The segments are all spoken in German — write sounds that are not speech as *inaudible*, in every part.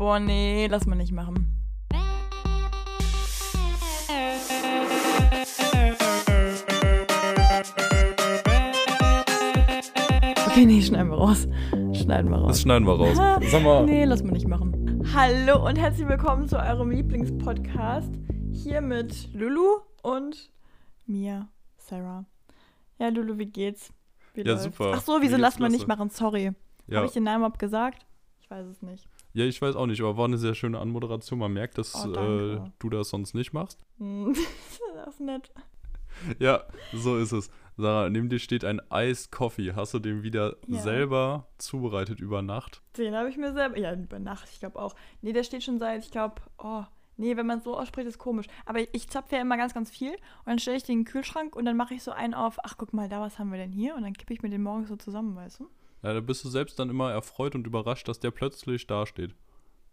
Boah, nee, lass mal nicht machen. Okay, nee, schneiden wir raus. Schneiden wir raus. Das schneiden wir raus. Sag mal. Nee, lass mal nicht machen. Hallo und herzlich willkommen zu eurem Lieblingspodcast. Hier mit Lulu und mir, Sarah. Ja, Lulu, wie geht's? Wie Ja, läuft's? super. Ach so, wieso lass mal nicht machen? Sorry. Ja. Habe ich den Namen überhaupt gesagt? Ich weiß es nicht. Ja, ich weiß auch nicht, aber war eine sehr schöne Anmoderation. Man merkt, dass Oh, äh, du das sonst nicht machst. *laughs* Das ist nett. Ja, so ist es. Sarah, neben dir steht ein Iced Coffee. Hast du den wieder Ja. selber zubereitet über Nacht? Den habe ich mir selber. Ja, über Nacht, ich glaube auch. Nee, der steht schon seit, ich glaube, oh. Nee, wenn man es so ausspricht, ist komisch. Aber ich zapfe ja immer ganz, ganz viel. Und dann stelle ich den in den Kühlschrank und dann mache ich so einen auf, ach guck mal, da was haben wir denn hier? Und dann kippe ich mir den morgens so zusammen, weißt du? Ja, da bist du selbst dann immer erfreut und überrascht, dass der plötzlich dasteht.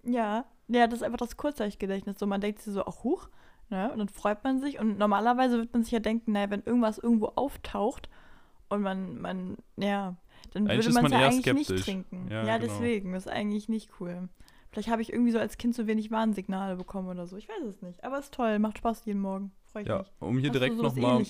Ja. Ja, das ist einfach das Kurzzeitgedächtnis. So, man denkt sich so, ach huch, ne? Und dann freut man sich. Und normalerweise wird man sich ja denken, naja, wenn irgendwas irgendwo auftaucht und man, man, ja, dann Eigentlich würde man es ja eigentlich nicht skeptisch. trinken. Ja, Ja, genau. deswegen. Das ist eigentlich nicht cool. Vielleicht habe ich irgendwie so als Kind zu wenig Warnsignale bekommen oder so. Ich weiß es nicht. Aber es ist toll, macht Spaß jeden Morgen. Freue ich Ja, mich. um hier Hast direkt nochmal.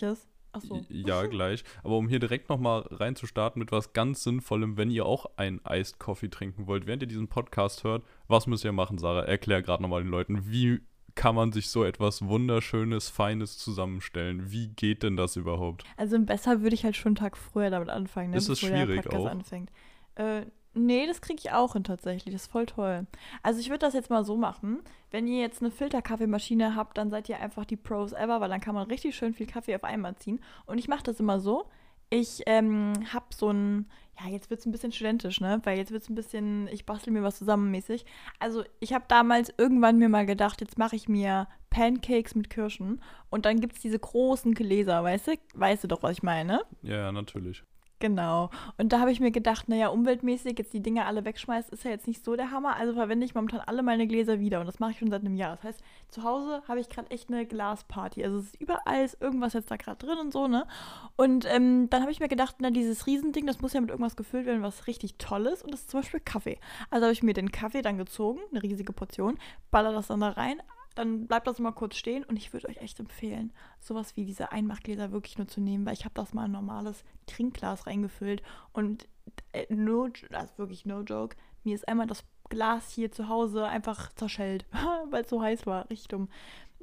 So. Ja, *laughs* gleich. Aber um hier direkt nochmal reinzustarten mit was ganz Sinnvollem, wenn ihr auch einen Iced Coffee trinken wollt, während ihr diesen Podcast hört, was müsst ihr machen, Sarah? Erklär gerade nochmal den Leuten, wie kann man sich so etwas Wunderschönes, Feines zusammenstellen? Wie geht denn das überhaupt? Also besser würde ich halt schon einen Tag früher damit anfangen, ne, Ist es bevor der schwierig Podcast auch? anfängt. Äh, nee, das kriege ich auch hin tatsächlich. Das ist voll toll. Also ich würde das jetzt mal so machen. Wenn ihr jetzt eine Filterkaffeemaschine habt, dann seid ihr einfach die Pros ever, weil dann kann man richtig schön viel Kaffee auf einmal ziehen. Und ich mache das immer so. Ich ähm, habe so ein, ja, jetzt wird es ein bisschen studentisch, ne? Weil jetzt wird es ein bisschen, ich bastel mir was zusammen mäßig. Also ich habe damals irgendwann mir mal gedacht, jetzt mache ich mir Pancakes mit Kirschen. Und dann gibt es diese großen Gläser, weißt du? Weißt du doch, was ich meine? Ja, natürlich. Genau. Und da habe ich mir gedacht, naja, umweltmäßig jetzt die Dinger alle wegschmeißen, ist ja jetzt nicht so der Hammer. Also verwende ich momentan alle meine Gläser wieder. Und das mache ich schon seit einem Jahr. Das heißt, zu Hause habe ich gerade echt eine Glasparty. Also es ist überall ist irgendwas jetzt da gerade drin und so, ne? Und ähm, dann habe ich mir gedacht, na, dieses Riesending, das muss ja mit irgendwas gefüllt werden, was richtig toll ist. Und das ist zum Beispiel Kaffee. Also habe ich mir den Kaffee dann gezogen, eine riesige Portion, baller das dann da rein. Dann bleibt das mal kurz stehen und ich würde euch echt empfehlen, sowas wie diese Einmachgläser wirklich nur zu nehmen, weil ich habe das mal in ein normales Trinkglas reingefüllt und äh, no, das ist wirklich no joke, mir ist einmal das Glas hier zu Hause einfach zerschellt, *laughs* weil es so heiß war, richtig dumm.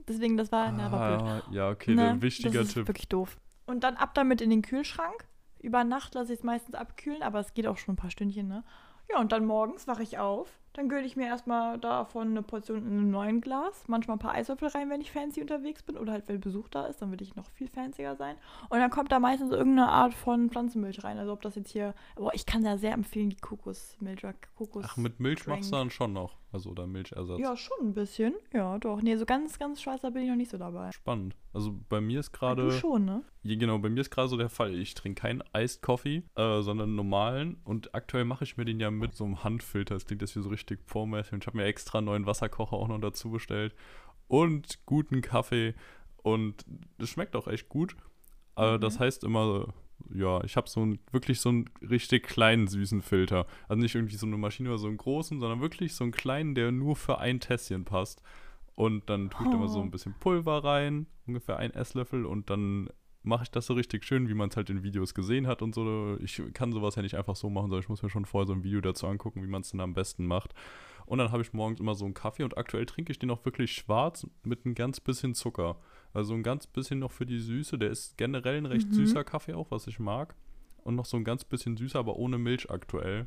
Deswegen, das war, na, war blöd. Ah, ja, okay, Ne? ein wichtiger das ist Tipp. wirklich doof. Und dann ab damit in den Kühlschrank. Über Nacht lasse ich es meistens abkühlen, aber es geht auch schon ein paar Stündchen, ne? Ja, und dann morgens wache ich auf. Dann gönne ich mir erstmal davon eine Portion in einem neuen Glas. Manchmal ein paar Eiswürfel rein, wenn ich fancy unterwegs bin. Oder halt, wenn Besuch da ist, dann will ich noch viel fancier sein. Und dann kommt da meistens irgendeine Art von Pflanzenmilch rein. Also ob das jetzt hier. Boah, ich kann da sehr empfehlen, die Kokosmilch Kokos. Ach, mit Milch machst du Drink. dann schon noch. Also, oder Milchersatz. Ja, schon ein bisschen. Ja, doch. Nee, so ganz, ganz schwarzer bin ich noch nicht so dabei. Spannend. Also, bei mir ist Du gerade. schon, ne? Ja, genau, bei mir ist gerade so der Fall. Ich trinke keinen Iced Coffee, äh, sondern normalen. Und aktuell mache ich mir den ja mit so einem Handfilter. Das klingt jetzt wie so richtig pormäßig. Und ich habe mir extra einen neuen Wasserkocher auch noch dazu bestellt. Und guten Kaffee. Und das schmeckt auch echt gut. Äh, Mhm. Das heißt immer, ja, ich habe so einen, wirklich so einen richtig kleinen süßen Filter. Also nicht irgendwie so eine Maschine oder so einen großen, sondern wirklich so einen kleinen, der nur für ein Tässchen passt. Und dann tue ich da mal so Oh. ein bisschen Pulver rein, ungefähr ein Esslöffel, und dann mache ich das so richtig schön, wie man es halt in Videos gesehen hat und so. Ich kann sowas ja nicht einfach so machen, sondern ich muss mir schon vorher so ein Video dazu angucken, wie man es dann am besten macht. Und dann habe ich morgens immer so einen Kaffee und aktuell trinke ich den auch wirklich schwarz mit ein ganz bisschen Zucker. Also ein ganz bisschen noch für die Süße. Der ist generell ein recht Mhm. süßer Kaffee auch, was ich mag. Und noch so ein ganz bisschen süßer, aber ohne Milch aktuell.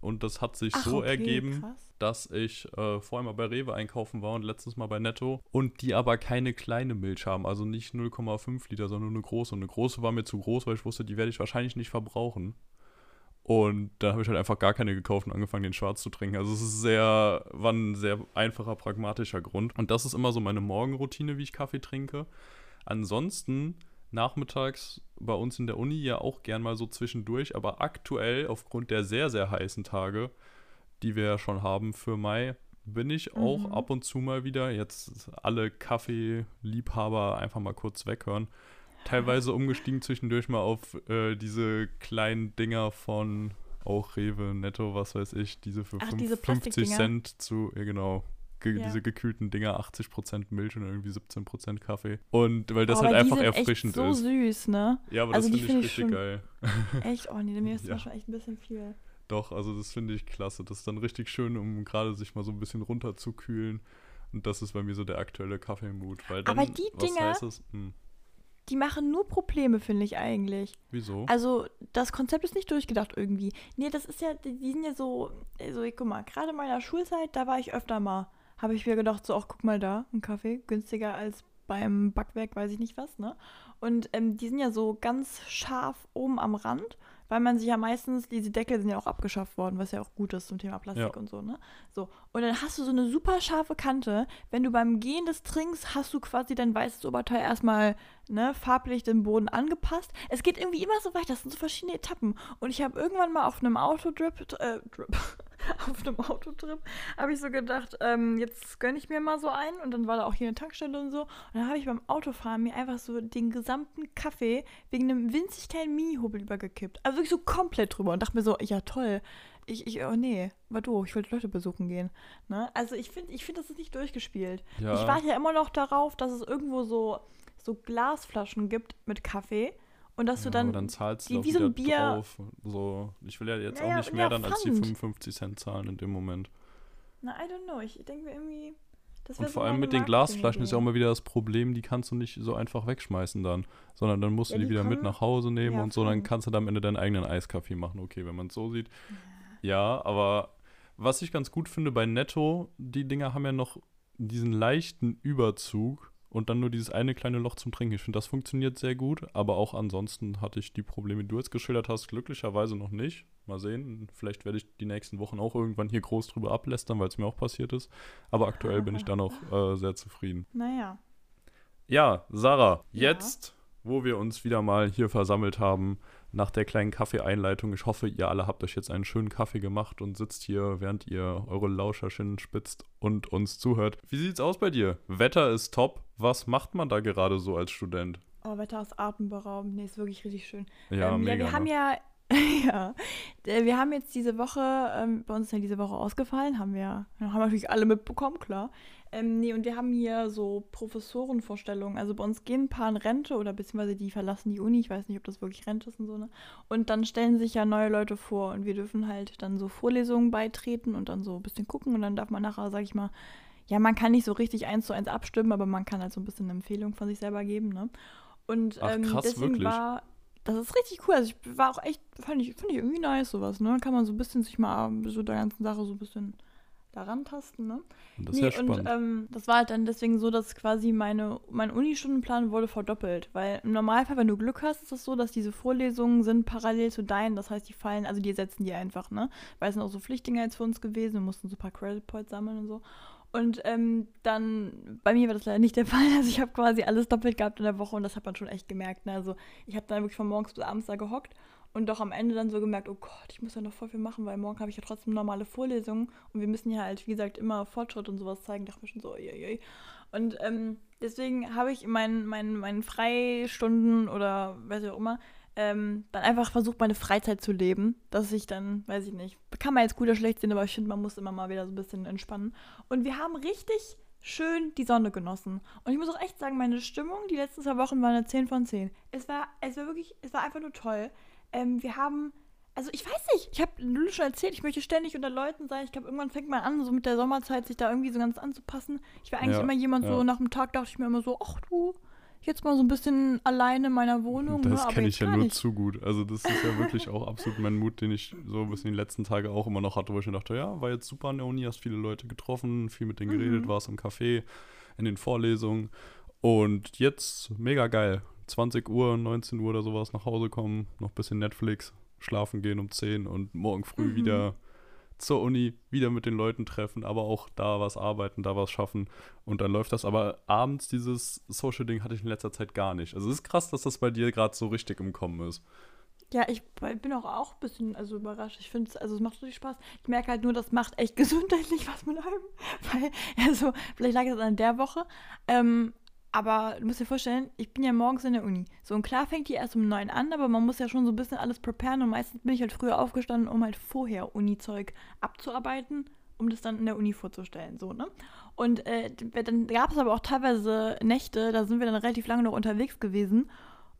Und das hat sich Ach, so okay, ergeben, krass. dass ich äh, vorher mal bei Rewe einkaufen war und letztens mal bei Netto und die aber keine kleine Milch haben, also nicht 0,5 Liter, sondern nur eine große. Und eine große war mir zu groß, weil ich wusste, die werde ich wahrscheinlich nicht verbrauchen. Und da habe ich halt einfach gar keine gekauft und angefangen, den schwarz zu trinken. Also es ist sehr, war ein sehr einfacher, pragmatischer Grund. Und das ist immer so meine Morgenroutine, wie ich Kaffee trinke. Ansonsten nachmittags bei uns in der Uni ja auch gern mal so zwischendurch, aber aktuell aufgrund der sehr, sehr heißen Tage, die wir ja schon haben für Mai, bin ich auch Mhm. ab und zu mal wieder, jetzt alle Kaffeeliebhaber einfach mal kurz weghören, teilweise umgestiegen zwischendurch mal auf äh, diese kleinen Dinger von auch Rewe, Netto, was weiß ich, diese für Ach, fünf- diese 50 Plastikdinger. Cent zu, ja genau, ge Ja. diese gekühlten Dinger, 80% Milch und irgendwie 17% Kaffee. Und weil das Oh, halt einfach erfrischend so ist. süß, ne? Ja, aber Also das finde ich richtig schon- geil. *laughs* Echt? Oh nee, mir ist Ja. das schon echt ein bisschen viel. Doch, also das finde ich klasse. Das ist dann richtig schön, um gerade sich mal so ein bisschen runterzukühlen. Und das ist bei mir so der aktuelle Kaffeemut. Weil dann, Aber die was Dinger-? Hm, Die machen nur Probleme, finde ich eigentlich. wieso? Also, das Konzept ist nicht durchgedacht irgendwie. Nee, das ist ja, die, sind ja so, also ich guck mal, gerade in meiner Schulzeit, da war ich öfter mal. Habe ich mir gedacht, so, ach, guck mal da, ein Kaffee, günstiger als beim Backwerk, weiß ich nicht was, ne? Und ähm, die sind ja so ganz scharf oben am Rand, weil man sich ja meistens, diese Deckel sind ja auch abgeschafft worden, was ja auch gut ist zum Thema Plastik Ja. und so, ne? So. Und dann hast du so eine super scharfe Kante. Wenn du beim Gehen des trinkst, hast du quasi dein weißes Oberteil erstmal ne, farblich den Boden angepasst. Es geht irgendwie immer so weiter. Das sind so verschiedene Etappen. Und ich habe irgendwann mal auf einem Autotrip, äh, Trip, *laughs* auf einem Autotrip, habe ich so gedacht, ähm, jetzt gönne ich mir mal so einen. Und dann war da auch hier eine Tankstelle und so. Und dann habe ich beim Autofahren mir einfach so den gesamten Kaffee wegen einem winzig kleinen Mini-Hobel übergekippt. Also wirklich so komplett drüber und dachte mir so, ja toll. Ich, ich, oh nee, war doof, ich wollte Leute besuchen gehen. Ne? Also ich finde, ich finde, das ist nicht durchgespielt. ja, Ich warte ja immer noch darauf, dass es irgendwo so, so Glasflaschen gibt mit Kaffee und dass ja, du dann, dann zahlst die- wie so ein Bier- drauf. So, ich will ja jetzt Ja, auch nicht ja, mehr dann als die Pfand. 55 Cent zahlen in dem Moment. na, I don't know, ich denke mir irgendwie, das Und vor allem mit den Glasflaschen ist ja auch immer wieder das Problem, die kannst du nicht so einfach wegschmeißen dann, sondern dann musst Ja, du die, die wieder mit nach Hause nehmen und so, dann kannst du da am Ende deinen eigenen Eiskaffee machen. Okay, wenn man es so sieht. Ja, aber was ich ganz gut finde bei Netto, die Dinger haben ja noch diesen leichten Überzug und dann nur dieses eine kleine Loch zum Trinken. Ich finde, das funktioniert sehr gut, aber auch ansonsten hatte ich die Probleme, die du jetzt geschildert hast, glücklicherweise noch nicht. Mal sehen, vielleicht werde ich die nächsten Wochen auch irgendwann hier groß drüber ablästern, weil es mir auch passiert ist. Aber aktuell bin ich da noch äh, sehr zufrieden. Naja, Ja, Sarah, Ja. jetzt, wo wir uns wieder mal hier versammelt haben, nach der kleinen Kaffeeeinleitung, ich hoffe, ihr alle habt euch jetzt einen schönen Kaffee gemacht und sitzt hier, während ihr eure Lauscherchen spitzt und uns zuhört. Wie sieht's aus bei dir? Wetter ist top. Was macht man da gerade so als Student? oh, Wetter ist atemberaubend, nee, ist wirklich richtig schön. Ja, ähm, mega. ja wir haben ne? ja, ja, äh, wir haben jetzt diese Woche, ähm, bei uns ist ja diese Woche ausgefallen, haben wir, ja, haben natürlich alle mitbekommen, klar. Ähm, nee, und wir haben hier so Professorenvorstellungen. Also bei uns gehen ein paar in Rente oder beziehungsweise die verlassen die Uni. Ich weiß nicht, ob das wirklich Rente ist und so, ne? Und dann stellen sich ja neue Leute vor und wir dürfen halt dann so Vorlesungen beitreten und dann so ein bisschen gucken und dann darf man nachher, sag ich mal, ja, man kann nicht so richtig eins zu eins abstimmen, aber man kann halt so ein bisschen eine Empfehlung von sich selber geben, ne? Und Ach, ähm, krass, deswegen wirklich? war das ist richtig cool. Also ich war auch echt, fand ich, fand ich irgendwie nice sowas, ne? Kann man so ein bisschen sich mal so der ganzen Sache so ein bisschen daran tasten, ne? Das ist ja spannend. und ähm, das war halt dann deswegen so, dass quasi meine, mein Unistundenplan wurde verdoppelt. Weil im Normalfall, wenn du Glück hast, ist es so, dass diese Vorlesungen sind parallel zu deinen. Das heißt, die fallen, also die ersetzen die einfach, ne? Weil es sind auch so Pflichtdinger jetzt für uns gewesen. Wir mussten so ein paar Credit Points sammeln und so. Und ähm, dann, bei mir war das leider nicht der *laughs* Fall. Also ich habe quasi alles doppelt gehabt in der Woche und das hat man schon echt gemerkt. Ne? Also ich habe dann wirklich von morgens bis abends da gehockt und doch am Ende dann so gemerkt, oh Gott, ich muss ja noch voll viel machen, weil morgen habe ich ja trotzdem normale Vorlesungen und wir müssen ja halt, wie gesagt, immer Fortschritt und sowas zeigen. Da dachte ich mir schon so, oi, Und ähm, deswegen habe ich in meinen, meinen, meinen Freistunden oder weiß ich auch immer, ähm, dann einfach versucht, meine Freizeit zu leben. Dass ich dann, weiß ich nicht, kann man jetzt gut oder schlecht sehen, aber ich finde, man muss immer mal wieder so ein bisschen entspannen. Und wir haben richtig schön die Sonne genossen. Und ich muss auch echt sagen, meine Stimmung die letzten zwei Wochen war eine 10 von 10. Es war, es war wirklich, es war einfach nur toll. Ähm, wir haben, also ich weiß nicht, ich habe Lulu schon erzählt, ich möchte ständig unter Leuten sein. Ich glaube, irgendwann fängt man an, so mit der Sommerzeit sich da irgendwie so ganz anzupassen. Ich war eigentlich Ja, immer jemand so, ja. nach dem Tag dachte ich mir immer so, ach du, jetzt mal so ein bisschen alleine in meiner Wohnung. ne, Das aber kenne ich ja nur nicht. zu gut. Also das ist ja wirklich auch absolut mein Mut, den ich so ein bisschen die letzten Tage auch immer noch hatte, wo ich mir dachte, ja, war jetzt super an der Uni, hast viele Leute getroffen, viel mit denen geredet, Mhm. warst im Café, in den Vorlesungen und jetzt mega geil. 20 Uhr, 19 Uhr oder sowas nach Hause kommen, noch ein bisschen Netflix, schlafen gehen um 10 und morgen früh Mhm. wieder zur Uni, wieder mit den Leuten treffen, aber auch da was arbeiten, da was schaffen und dann läuft das. Aber abends dieses Social-Ding hatte ich in letzter Zeit gar nicht. Also es ist krass, dass das bei dir gerade so richtig im Kommen ist. Ja, ich bin auch, auch ein bisschen also überrascht. Ich finde es, also es macht richtig Spaß. Ich merke halt nur, das macht echt *laughs* gesundheitlich was mit einem. Weil, also, vielleicht lag es an der Woche. Ähm, Aber du musst dir vorstellen, ich bin ja morgens in der Uni. So, und klar fängt die erst um neun an, aber man muss ja schon so ein bisschen alles preparen. Und meistens bin ich halt früher aufgestanden, um halt vorher Uni-Zeug abzuarbeiten, um das dann in der Uni vorzustellen. So, ne? Und äh, dann gab es aber auch teilweise Nächte, da sind wir dann relativ lange noch unterwegs gewesen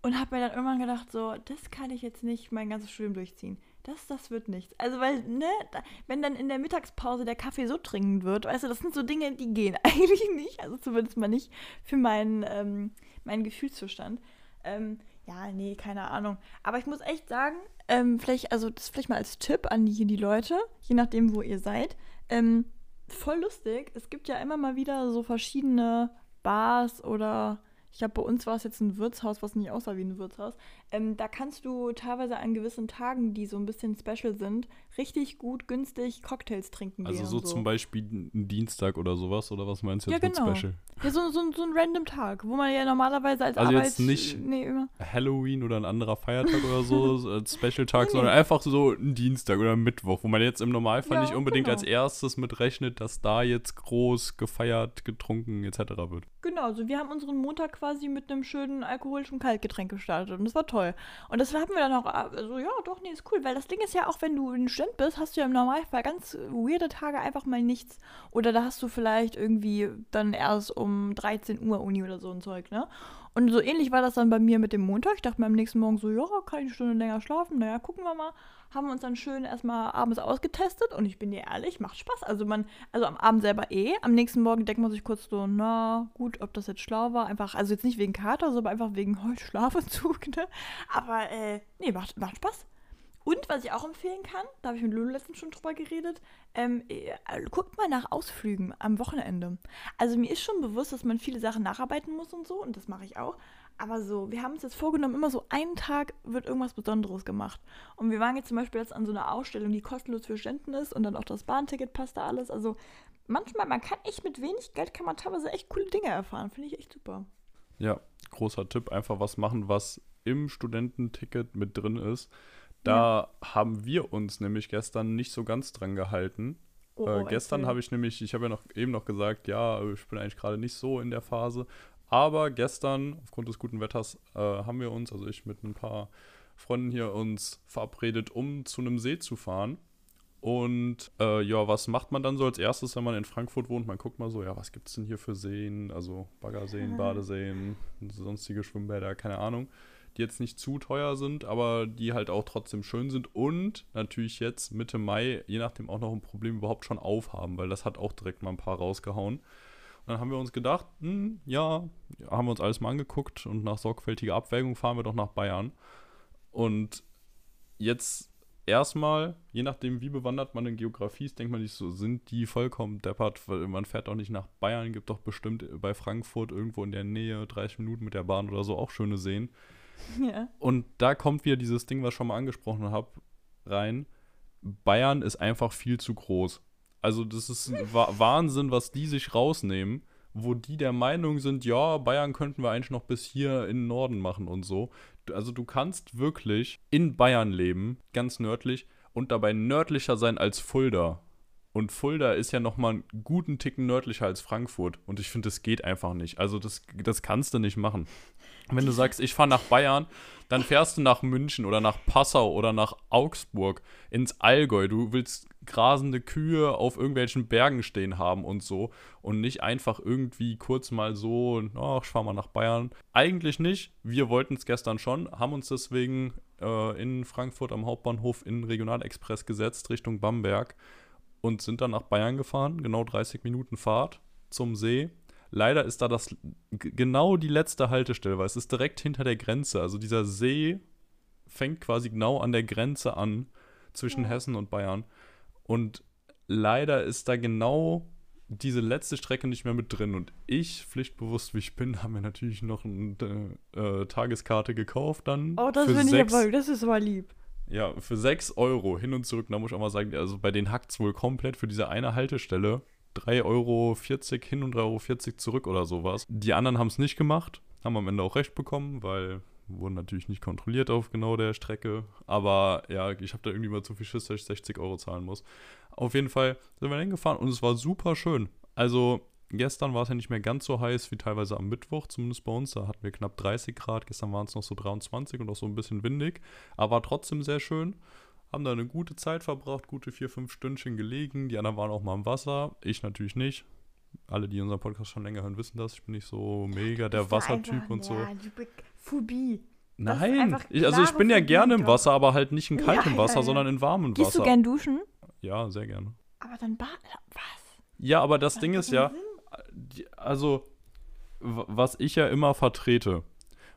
und habe mir dann irgendwann gedacht, so, das kann ich jetzt nicht mein ganzes Studium durchziehen. Das, das wird nichts. Also, weil, ne, wenn dann in der Mittagspause der Kaffee so dringend wird, weißt du, das sind so Dinge, die gehen *laughs* eigentlich nicht. Also zumindest mal nicht für meinen, ähm, meinen Gefühlszustand. Ähm, ja, nee, keine Ahnung. Aber ich muss echt sagen, ähm, vielleicht, also das vielleicht mal als Tipp an die, die Leute, je nachdem, wo ihr seid. Ähm, voll lustig. Es gibt ja immer mal wieder so verschiedene Bars oder ich glaube, bei uns war es jetzt ein Wirtshaus, was nicht aussah wie ein Wirtshaus. Ähm, da kannst du teilweise an gewissen Tagen, die so ein bisschen special sind, richtig gut günstig Cocktails trinken. Also so, so, zum Beispiel ein Dienstag oder sowas, oder was meinst du jetzt ja, genau. mit Special? Ja, so, so, so ein random Tag, wo man ja normalerweise als also Arbeit... jetzt nicht nee. Halloween oder ein anderer Feiertag oder so *laughs* als Special-Tag, nee, sondern einfach so ein Dienstag oder ein Mittwoch, wo man jetzt im Normalfall ja, nicht unbedingt genau. als erstes mit rechnet, dass da jetzt groß gefeiert, getrunken etc. wird. Genau, also wir haben unseren Montag quasi mit einem schönen alkoholischen Kaltgetränk gestartet und das war toll. Und das haben wir dann auch, also ja, doch, nee, ist cool, weil das Ding ist ja auch, wenn du ein Student bist, hast du ja im Normalfall ganz weirde Tage einfach mal nichts. Oder da hast du vielleicht irgendwie dann erst um 13 Uhr Uni oder so ein Zeug, ne? Und so ähnlich war das dann bei mir mit dem Montag. Ich dachte mir am nächsten Morgen so, ja, kann ich eine Stunde länger schlafen? Naja, gucken wir mal. Haben wir uns dann schön erstmal abends ausgetestet und ich bin dir ehrlich, macht Spaß. Also man, also am Abend selber eh. Am nächsten Morgen denkt man sich kurz so, na gut, ob das jetzt schlau war. Einfach, also jetzt nicht wegen Kater, sondern einfach wegen heute *laughs* Schlafentzug, ne? Aber äh, nee, macht, macht Spaß. Und was ich auch empfehlen kann, da habe ich mit Lulu letztens schon drüber geredet, ähm, äh, guckt mal nach Ausflügen am Wochenende. Also mir ist schon bewusst, dass man viele Sachen nacharbeiten muss und so, und das mache ich auch. Aber so, wir haben uns jetzt vorgenommen, immer so einen Tag wird irgendwas Besonderes gemacht. Und wir waren jetzt zum Beispiel jetzt an so einer Ausstellung, die kostenlos für Studenten ist und dann auch das Bahnticket passt da alles. Also manchmal, man kann echt mit wenig Geld, kann man teilweise echt coole Dinge erfahren. Finde ich echt super. Ja, großer Tipp, einfach was machen, was im Studententicket mit drin ist. Da ja. haben wir uns nämlich gestern nicht so ganz dran gehalten. Oh, äh, gestern habe ich nämlich, ich habe ja noch eben noch gesagt, ja, ich bin eigentlich gerade nicht so in der Phase. Aber gestern, aufgrund des guten Wetters, äh, haben wir uns, also ich mit ein paar Freunden hier, uns verabredet, um zu einem See zu fahren. Und äh, ja, was macht man dann so als erstes, wenn man in Frankfurt wohnt? Man guckt mal so, ja, was gibt es denn hier für Seen? Also Baggerseen, Badeseen, sonstige Schwimmbäder, keine Ahnung die jetzt nicht zu teuer sind, aber die halt auch trotzdem schön sind und natürlich jetzt Mitte Mai, je nachdem auch noch ein Problem überhaupt schon aufhaben, weil das hat auch direkt mal ein paar rausgehauen. Und dann haben wir uns gedacht, hm, ja, haben wir uns alles mal angeguckt und nach sorgfältiger Abwägung fahren wir doch nach Bayern. Und jetzt erstmal, je nachdem, wie bewandert man in Geografie ist, denkt man sich so, sind die vollkommen deppert, weil man fährt doch nicht nach Bayern, gibt doch bestimmt bei Frankfurt irgendwo in der Nähe 30 Minuten mit der Bahn oder so auch schöne Seen. *laughs* Ja. Und da kommt wieder dieses Ding, was ich schon mal angesprochen habe, rein. Bayern ist einfach viel zu groß. Also das ist *laughs* Wahnsinn, was die sich rausnehmen, wo die der Meinung sind, ja, Bayern könnten wir eigentlich noch bis hier in den Norden machen und so. Also du kannst wirklich in Bayern leben, ganz nördlich, und dabei nördlicher sein als Fulda. Und Fulda ist ja nochmal einen guten Ticken nördlicher als Frankfurt. Und ich finde, das geht einfach nicht. Also das, das kannst du nicht machen. Wenn du sagst, ich fahre nach Bayern, dann fährst du nach München oder nach Passau oder nach Augsburg ins Allgäu. Du willst grasende Kühe auf irgendwelchen Bergen stehen haben und so und nicht einfach irgendwie kurz mal so, ach, ich fahre mal nach Bayern. Eigentlich nicht. Wir wollten es gestern schon, haben uns deswegen äh, in Frankfurt am Hauptbahnhof in Regionalexpress gesetzt Richtung Bamberg und sind dann nach Bayern gefahren, genau 30 Minuten Fahrt zum See Leider ist da das genau die letzte Haltestelle, weil es ist direkt hinter der Grenze. Also dieser See fängt quasi genau an der Grenze an zwischen ja. Hessen und Bayern. Und leider ist da genau diese letzte Strecke nicht mehr mit drin. Und ich, pflichtbewusst wie ich bin, *laughs* habe mir natürlich noch eine äh, Tageskarte gekauft dann. Oh, das finde ich aber, das ist aber lieb. Ja, für 6 Euro hin und zurück, da muss ich auch mal sagen, also bei denen hackt es wohl komplett für diese eine Haltestelle. 3,40 Euro hin und 3,40 Euro zurück oder sowas. Die anderen haben es nicht gemacht, haben am Ende auch recht bekommen, weil wurden natürlich nicht kontrolliert auf genau der Strecke. Aber ja, ich habe da irgendwie mal zu viel Schiss, dass ich 60 Euro zahlen muss. Auf jeden Fall sind wir hingefahren und es war super schön. Also gestern war es ja nicht mehr ganz so heiß wie teilweise am Mittwoch, zumindest bei uns. Da hatten wir knapp 30 Grad. Gestern waren es noch so 23 und auch so ein bisschen windig. Aber war trotzdem sehr schön. Haben da eine gute Zeit verbracht, gute vier, fünf Stündchen gelegen. Die anderen waren auch mal im Wasser. Ich natürlich nicht. Alle, die unseren Podcast schon länger hören, wissen das. Ich bin nicht so mega der Wassertyp und so. Ja, Phobie. Nein, ich, also ich bin ja gerne im Wasser, aber halt nicht in kaltem Ja, Wasser, ja, ja. sondern in warmem Gehst Wasser. du gern duschen? Ja, sehr gerne. Aber dann bad. Was? Ja, aber das Macht Ding ist ja, die- also was ich ja immer vertrete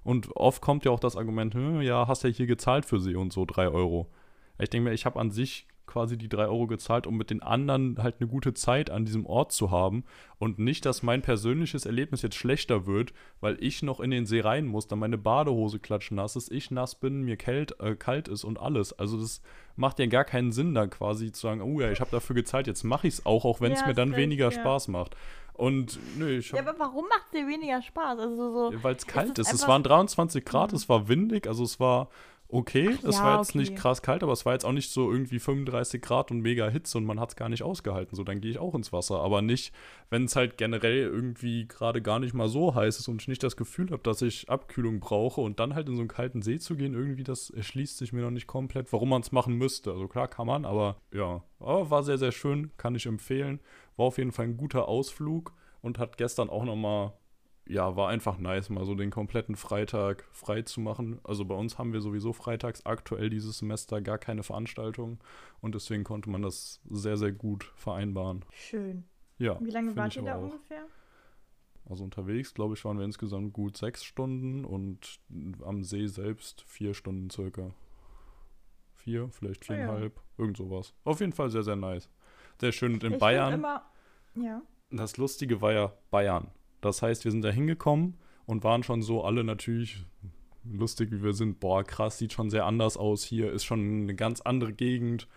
und oft kommt ja auch das Argument, hm, ja, hast ja hier gezahlt für sie und so drei Euro. Ich denke mir, ich habe an sich quasi die drei Euro gezahlt, um mit den anderen halt eine gute Zeit an diesem Ort zu haben und nicht, dass mein persönliches Erlebnis jetzt schlechter wird, weil ich noch in den See rein muss, dann meine Badehose klatschnass ist, ich nass bin, mir kalt, äh, kalt ist und alles. Also das macht ja gar keinen Sinn, da quasi zu sagen, oh ja, ich habe dafür gezahlt, jetzt mache ich es auch, auch wenn es Ja, mir dann weniger ja. Spaß macht. Und nö, ich Ja, hab, aber warum macht es dir weniger Spaß? Also so. weil es kalt es ist. Es waren 23 Grad, Mhm. es war windig, also es war okay. Ach es ja, war jetzt okay. nicht krass kalt, aber es war jetzt auch nicht so irgendwie 35 Grad und mega Hitze und man hat es gar nicht ausgehalten. So, dann gehe ich auch ins Wasser. Aber nicht, wenn es halt generell irgendwie gerade gar nicht mal so heiß ist und ich nicht das Gefühl habe, dass ich Abkühlung brauche und dann halt in so einen kalten See zu gehen, irgendwie, das erschließt sich mir noch nicht komplett, warum man es machen müsste. Also klar kann man, aber ja. Aber war sehr, sehr schön, kann ich empfehlen. War auf jeden Fall ein guter Ausflug und hat gestern auch nochmal ja, war einfach nice, mal so den kompletten Freitag frei zu machen. Also bei uns haben wir sowieso freitags aktuell dieses Semester gar keine Veranstaltung und deswegen konnte man das sehr, sehr gut vereinbaren. Schön. Ja. Wie lange wart ihr da auch. ungefähr? Also unterwegs, glaube ich, waren wir insgesamt gut sechs Stunden und am See selbst vier Stunden circa. Vier, vielleicht Ah ja. viereinhalb, irgend sowas. Auf jeden Fall sehr, sehr nice. Sehr schön. Und in Ich Bayern. Immer, ja. Das Lustige war ja Bayern. Das heißt, wir sind da hingekommen und waren schon so alle natürlich lustig, wie wir sind. Boah, krass, sieht schon sehr anders aus hier, ist schon eine ganz andere Gegend.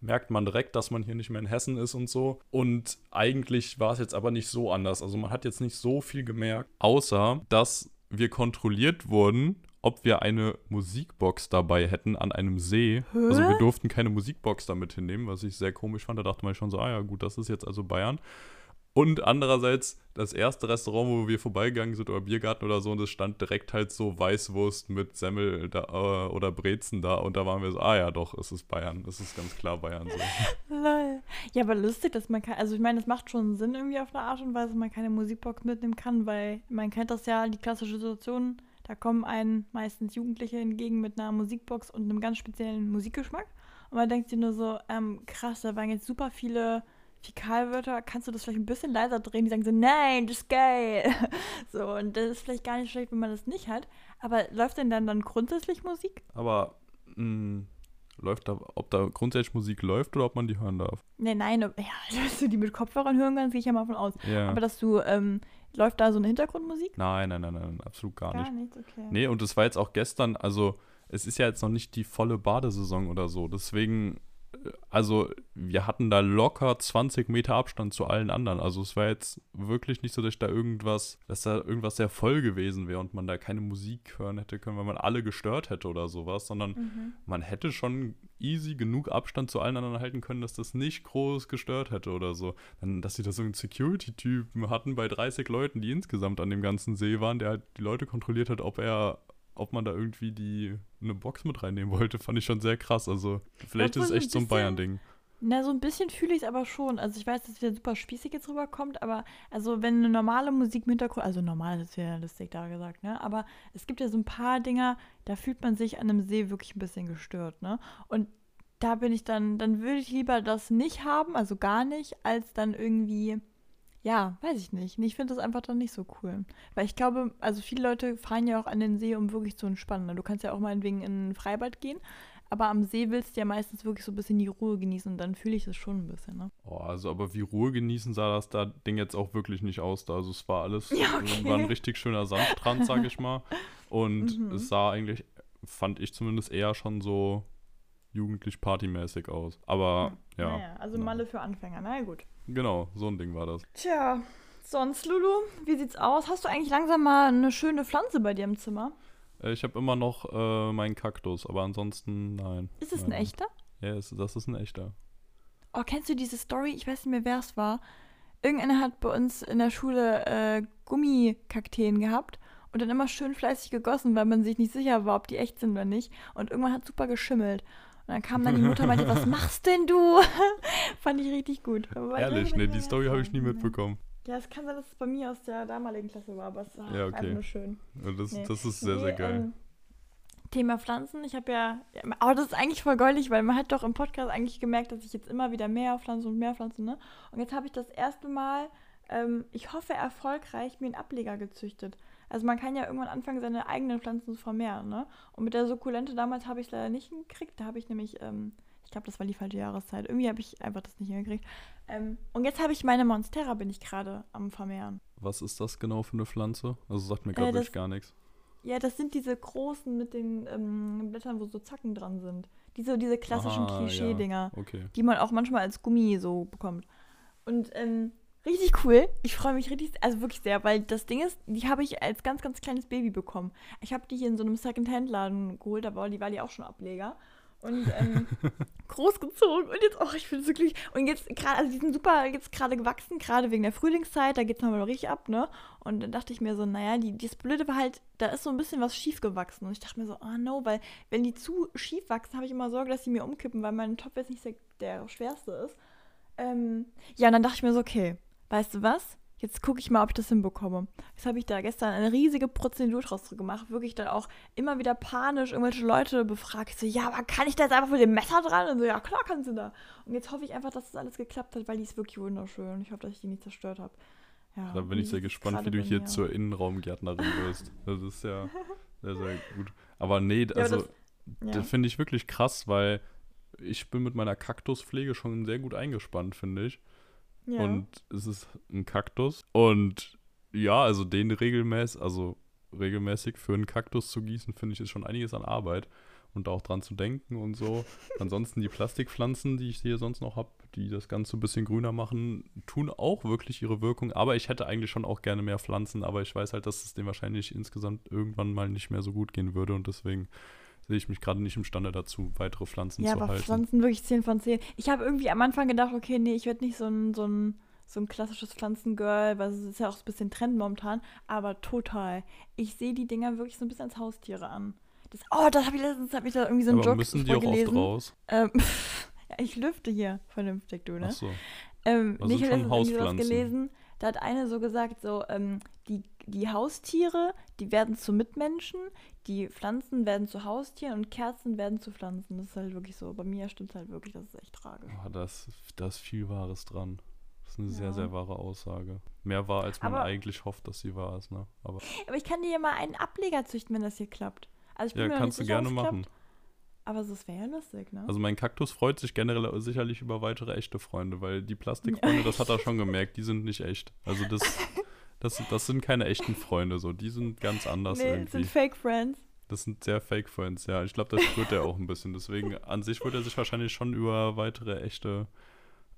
Merkt man direkt, dass man hier nicht mehr in Hessen ist und so. Und eigentlich war es jetzt aber nicht so anders. Also man hat jetzt nicht so viel gemerkt, außer dass wir kontrolliert wurden, ob wir eine Musikbox dabei hätten an einem See. Hä? Also wir durften keine Musikbox damit hinnehmen, was ich sehr komisch fand. Da dachte man schon so, ah ja gut, das ist jetzt also Bayern. Und andererseits das erste Restaurant, wo wir vorbeigegangen sind, oder Biergarten oder so, und es stand direkt halt so Weißwurst mit Semmel da, äh, oder Brezen da. Und da waren wir so, ah ja doch, es ist Bayern. Es ist ganz klar Bayern so. *laughs* Lol. Ja, aber lustig, dass man kann. Also ich meine, es macht schon Sinn irgendwie auf eine Art und Weise, dass man keine Musikbox mitnehmen kann, weil man kennt das ja, die klassische Situation, da kommen einen meistens Jugendliche entgegen mit einer Musikbox und einem ganz speziellen Musikgeschmack. Und man denkt sich nur so, ähm, krass, da waren jetzt super viele Fäkalwörter, kannst du das vielleicht ein bisschen leiser drehen? Die sagen so, nein, das ist geil. *laughs* So, und das ist vielleicht gar nicht schlecht, wenn man das nicht hat. Aber läuft denn dann, dann grundsätzlich Musik? Aber mh, läuft da, ob da grundsätzlich Musik läuft oder ob man die hören darf? Nee, nein, ob- ja, *laughs* dass du die mit Kopfhörern hören kannst, gehe ich ja mal von aus. Ja. Aber dass du, ähm, läuft da so eine Hintergrundmusik? nein, nein, nein, nein, absolut gar, nicht. nichts, okay. Nee, und es war jetzt auch gestern, also es ist ja jetzt noch nicht die volle Badesaison oder so. Deswegen, also wir hatten da locker 20 Meter Abstand zu allen anderen. Also es war jetzt wirklich nicht so, dass da irgendwas, dass da irgendwas sehr voll gewesen wäre und man da keine Musik hören hätte können, weil man alle gestört hätte oder sowas, sondern Mhm. man hätte schon easy genug Abstand zu allen anderen halten können, dass das nicht groß gestört hätte oder so. Dann, dass sie da so einen Security-Typen hatten bei 30 Leuten, die insgesamt an dem ganzen See waren, der halt die Leute kontrolliert hat, ob er, ob man da irgendwie die eine Box mit reinnehmen wollte, fand ich schon sehr krass. Also vielleicht ist es echt so ein Bayern-Ding. Na, so ein bisschen fühle ich es aber schon. Also ich weiß, dass es wieder super spießig jetzt rüberkommt, aber also wenn eine normale Musik im Hintergrund, also normal ist ja lustig da gesagt, ne? Aber es gibt ja so ein paar Dinger, da fühlt man sich an einem See wirklich ein bisschen gestört, ne? Und da bin ich dann, dann würde ich lieber das nicht haben, also gar nicht, als dann irgendwie, ja, weiß ich nicht. Ich finde das einfach dann nicht so cool. Weil ich glaube, also viele Leute fahren ja auch an den See, um wirklich zu entspannen. ne? Du kannst ja auch meinetwegen in ein Freibad gehen, aber am See willst du ja meistens wirklich so ein bisschen die Ruhe genießen und dann fühle ich das schon ein bisschen, ne? Oh, also aber wie Ruhe genießen sah das da Ding jetzt auch wirklich nicht aus da. Also es war alles, Ja, okay. war ein richtig schöner Sandstrand, sag ich mal. *laughs* Und Mhm. es sah eigentlich, fand ich zumindest eher schon so jugendlich partymäßig aus. Aber ja, Naja, also Ja. Malle für Anfänger, na ja, gut. genau, so ein Ding war das. Tja, sonst, Lulu, wie sieht's aus? Hast du eigentlich langsam mal eine schöne Pflanze bei dir im Zimmer? Äh, Ich habe immer noch äh, meinen Kaktus, aber ansonsten nein. Ist es nein, ein echter? Ja, es, das ist ein echter. Oh, kennst du diese Story? Ich weiß nicht mehr, wer es war. irgendeiner hat bei uns in der Schule äh, Gummikakteen gehabt und dann immer schön fleißig gegossen, weil man sich nicht sicher war, ob die echt sind oder nicht. Und irgendwann hat super geschimmelt. Und dann kam dann die Mutter und meinte, was machst denn du? *laughs* Fand ich richtig gut. Ehrlich, ne, die Story habe ich nie mitbekommen. Ja, es kann sein, dass es bei mir aus der damaligen Klasse war, aber es war ja, okay. einfach nur schön. Ja, das, nee. das ist sehr, nee, sehr geil. Ähm, Thema Pflanzen. Ich habe ja, aber das ist eigentlich voll goldig, weil man hat doch im Podcast eigentlich gemerkt, dass ich jetzt immer wieder mehr pflanze und mehr pflanze, ne? Und jetzt habe ich das erste Mal, ähm, ich hoffe erfolgreich, mir einen Ableger gezüchtet. Also man kann ja irgendwann anfangen, seine eigenen Pflanzen zu vermehren, ne? Und mit der Sukkulente damals habe ich es leider nicht hingekriegt. Da habe ich nämlich, ähm, ich glaube, das war die falsche Jahreszeit. Irgendwie habe ich einfach das nicht hingekriegt. Ähm, und jetzt habe ich meine Monstera, bin ich gerade am vermehren. Was ist das genau für eine Pflanze? Also sagt mir gerade äh, wirklich gar nichts. Ja, das sind diese großen mit den ähm, Blättern, wo so Zacken dran sind. Diese, diese klassischen Klischee-Dinger, ja. okay. die man auch manchmal als Gummi so bekommt. Und ähm, richtig cool. Ich freue mich richtig, also wirklich sehr, weil das Ding ist, die habe ich als ganz, ganz kleines Baby bekommen. Ich habe die hier in so einem Second-Hand-Laden geholt, da war die, war die auch schon Ableger und ähm, *laughs* großgezogen. Und jetzt, oh, ich bin so glücklich. Und jetzt gerade, also die sind super jetzt gerade gewachsen, gerade wegen der Frühlingszeit, da geht es nochmal richtig ab, ne? Und dann dachte ich mir so, naja, die, das Blöde war halt, da ist so ein bisschen was schief gewachsen. Und ich dachte mir so, oh no, weil wenn die zu schief wachsen, habe ich immer Sorge, dass die mir umkippen, weil mein Topf jetzt nicht der, der schwerste ist. Ähm, ja, und dann dachte ich mir so, okay, weißt du was? Jetzt gucke ich mal, ob ich das hinbekomme. Jetzt habe ich da gestern eine riesige Prozedur draus gemacht. Wirklich dann auch immer wieder panisch irgendwelche Leute befragt. Ich so, ja, aber kann ich da jetzt einfach mit dem Messer dran? Und so, ja, klar kannst du da. Und jetzt hoffe ich einfach, dass das alles geklappt hat, weil die ist wirklich wunderschön. Ich hoffe, dass ich die nicht zerstört habe. Ja, da bin ich sehr gespannt, wie du hier zur Innenraumgärtnerin wirst. Das ist ja *laughs* sehr, sehr gut. Aber nee, also, ja, das, das finde ich wirklich krass, weil ich bin mit meiner Kaktuspflege schon sehr gut eingespannt, finde ich. Ja. Und es ist ein Kaktus. Und ja, also den regelmäßig, also regelmäßig für einen Kaktus zu gießen, finde ich, ist schon einiges an Arbeit. Und auch dran zu denken und so. *laughs* Ansonsten die Plastikpflanzen, die ich hier sonst noch habe, die das Ganze ein bisschen grüner machen, tun auch wirklich ihre Wirkung. Aber ich hätte eigentlich schon auch gerne mehr Pflanzen, aber ich weiß halt, dass es dem wahrscheinlich insgesamt irgendwann mal nicht mehr so gut gehen würde. Und deswegen sehe ich mich gerade nicht imstande dazu, weitere Pflanzen ja, zu halten. Ja, aber Pflanzen wirklich 10 von 10. Ich habe irgendwie am Anfang gedacht, okay, nee, ich werde nicht so ein, so ein, so ein klassisches Pflanzengirl, weil es ist ja auch ein bisschen Trend momentan, aber total. Ich sehe die Dinger wirklich so ein bisschen als Haustiere an. Das, oh, da habe ich letztens hab ich da irgendwie so einen aber Joke müssen die auch oft raus? Ähm, *laughs* ja, ich lüfte hier vernünftig, du, ne? Ach so. Ähm, also nee, ich habe letztens gelesen, da hat eine so gesagt, so, ähm, die, die Haustiere, die werden zu Mitmenschen, die Pflanzen werden zu Haustieren und Kerzen werden zu Pflanzen. Das ist halt wirklich so. Bei mir stimmt es halt wirklich, das ist echt tragisch. Oh, da, ist, da ist viel Wahres dran. Das ist eine ja. sehr, sehr wahre Aussage. Mehr wahr, als man aber, eigentlich hofft, dass sie wahr ist, ne? Aber, aber ich kann dir ja mal einen Ableger züchten, wenn das hier klappt. Also ja, kannst nicht du gerne machen. Aber das wäre ja lustig, ne? Also mein Kaktus freut sich generell sicherlich über weitere echte Freunde, weil die *laughs* Plastikfreunde, das hat er schon gemerkt, die sind nicht echt. Also das, *laughs* das, das sind keine echten Freunde, so. Die sind ganz anders nee, irgendwie. Das sind Fake Friends. Das sind sehr Fake Friends, ja. Ich glaube, das spürt er auch ein bisschen. Deswegen, an sich würde er sich wahrscheinlich schon über weitere echte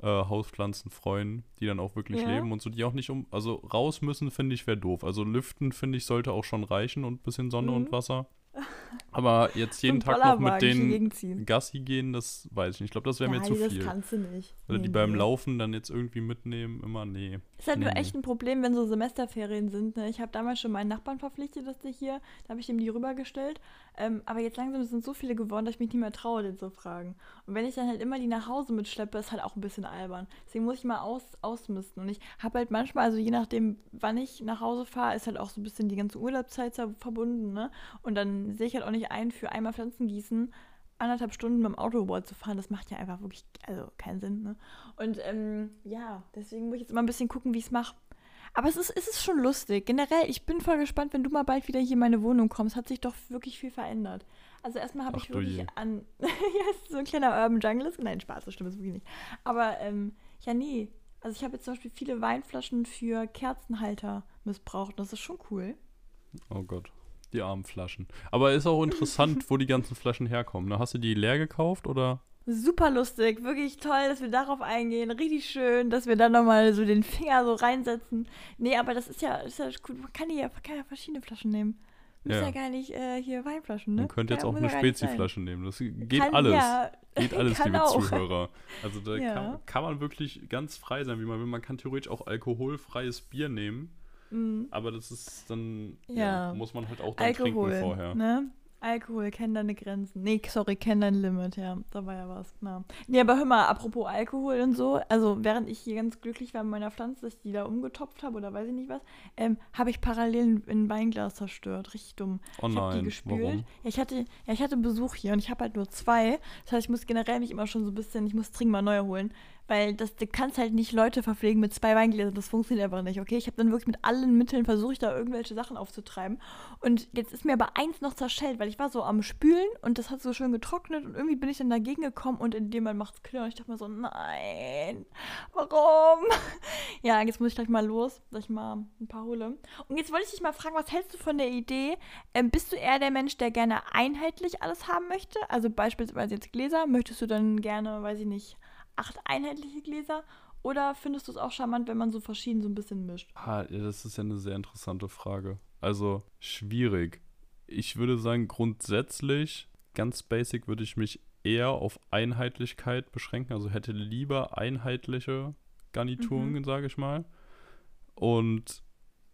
äh, Hauspflanzen freuen, die dann auch wirklich ja. leben und so, die auch nicht um, also raus müssen, finde ich, wäre doof. Also lüften, finde ich, sollte auch schon reichen und ein bisschen Sonne mhm. und Wasser. *laughs* Aber jetzt jeden Tag noch mit denen Gassi gehen, das weiß ich nicht. Ich glaube, das wäre mir zu viel. das kannst du nicht. Oder nee, die nee. beim Laufen dann jetzt irgendwie mitnehmen, immer nee. Ist halt nee, nur echt ein Problem, wenn so Semesterferien sind. Ne? Ich habe damals schon meinen Nachbarn verpflichtet, dass der hier, da habe ich ihm die rübergestellt. Ähm, aber jetzt langsam sind so viele geworden, dass ich mich nicht mehr traue, den zu fragen. Und wenn ich dann halt immer die nach Hause mitschleppe, ist halt auch ein bisschen albern. Deswegen muss ich mal aus, ausmisten. Und ich habe halt manchmal, also je nachdem, wann ich nach Hause fahre, ist halt auch so ein bisschen die ganze Urlaubszeit verbunden. Ne? Und dann sehe ich halt auch nicht ein, für einmal Pflanzen gießen, anderthalb Stunden mit dem Autobahn zu fahren, das macht ja einfach wirklich also keinen Sinn. Ne? Und ähm, ja, deswegen muss ich jetzt immer ein bisschen gucken, wie ich es mache. Aber es ist, es ist schon lustig. Generell, ich bin voll gespannt, wenn du mal bald wieder hier in meine Wohnung kommst. Hat sich doch wirklich viel verändert. Also erstmal habe ich wirklich je. an. *laughs* ja, ist so ein kleiner Urban Jungle. Nein, Spaß, das stimmt wirklich nicht. Aber ähm, ja, nee. Also ich habe jetzt zum Beispiel viele Weinflaschen für Kerzenhalter missbraucht. Das ist schon cool. Oh Gott. Die armen Flaschen. Aber ist auch interessant, *laughs* wo die ganzen Flaschen herkommen. Ne? Hast du die leer gekauft oder? Super lustig, wirklich toll, dass wir darauf eingehen. Richtig schön, dass wir da nochmal so den Finger so reinsetzen. Nee, aber das ist ja, ist ja cool. Man kann, ja, kann ja verschiedene Flaschen nehmen. Muss Ja. ja, gar nicht äh, hier Weinflaschen, ne? Man könnte jetzt Ja, auch eine. Speziflasche nehmen. Das geht Kann- alles. Ja, Geht *laughs* alles, liebe auch. Zuhörer. Also da kann, kann man wirklich ganz frei sein, wie man will. Man kann theoretisch auch alkoholfreies Bier nehmen, Mhm. aber das ist dann, ja, Ja. muss man halt auch dann Alkohol, trinken vorher. ne? Alkohol, kenn deine Grenzen. Nee, sorry, kenn dein Limit, ja. Da war ja was, genau. Nee, aber hör mal, apropos Alkohol und so, also während ich hier ganz glücklich war mit meiner Pflanze, dass ich die da umgetopft habe oder weiß ich nicht was, ähm, habe ich parallel ein- ein Weinglas zerstört. Richtig dumm. Oh ich habe die gespült. warum? Ja, ich hatte, ja, ich hatte Besuch hier und ich habe halt nur zwei. Das heißt, ich muss generell mich immer schon so ein bisschen, ich muss dringend mal neue holen. Weil das, du kannst halt nicht Leute verpflegen mit zwei Weingläsern. Das funktioniert einfach nicht, okay? Ich habe dann wirklich mit allen Mitteln versucht, da irgendwelche Sachen aufzutreiben. Und jetzt ist mir aber eins noch zerschellt, weil ich war so am Spülen und das hat so schön getrocknet und irgendwie bin ich dann dagegen gekommen und in dem Moment macht es Klirr und ich dachte mir so, nein, warum? *laughs* Ja, jetzt muss ich gleich mal los, dass ich mal ein paar hole. Und jetzt wollte ich dich mal fragen, was hältst du von der Idee? Ähm, bist du eher der Mensch, der gerne einheitlich alles haben möchte? Also beispielsweise jetzt Gläser, möchtest du dann gerne, weiß ich nicht, acht einheitliche Gläser? Oder findest du es auch charmant, wenn man so verschieden so ein bisschen mischt? Ah, das ist ja eine sehr interessante Frage. Also, schwierig. Ich würde sagen, grundsätzlich, ganz basic, würde ich mich eher auf Einheitlichkeit beschränken. Also hätte lieber einheitliche Garnituren, Mhm. sage ich mal. Und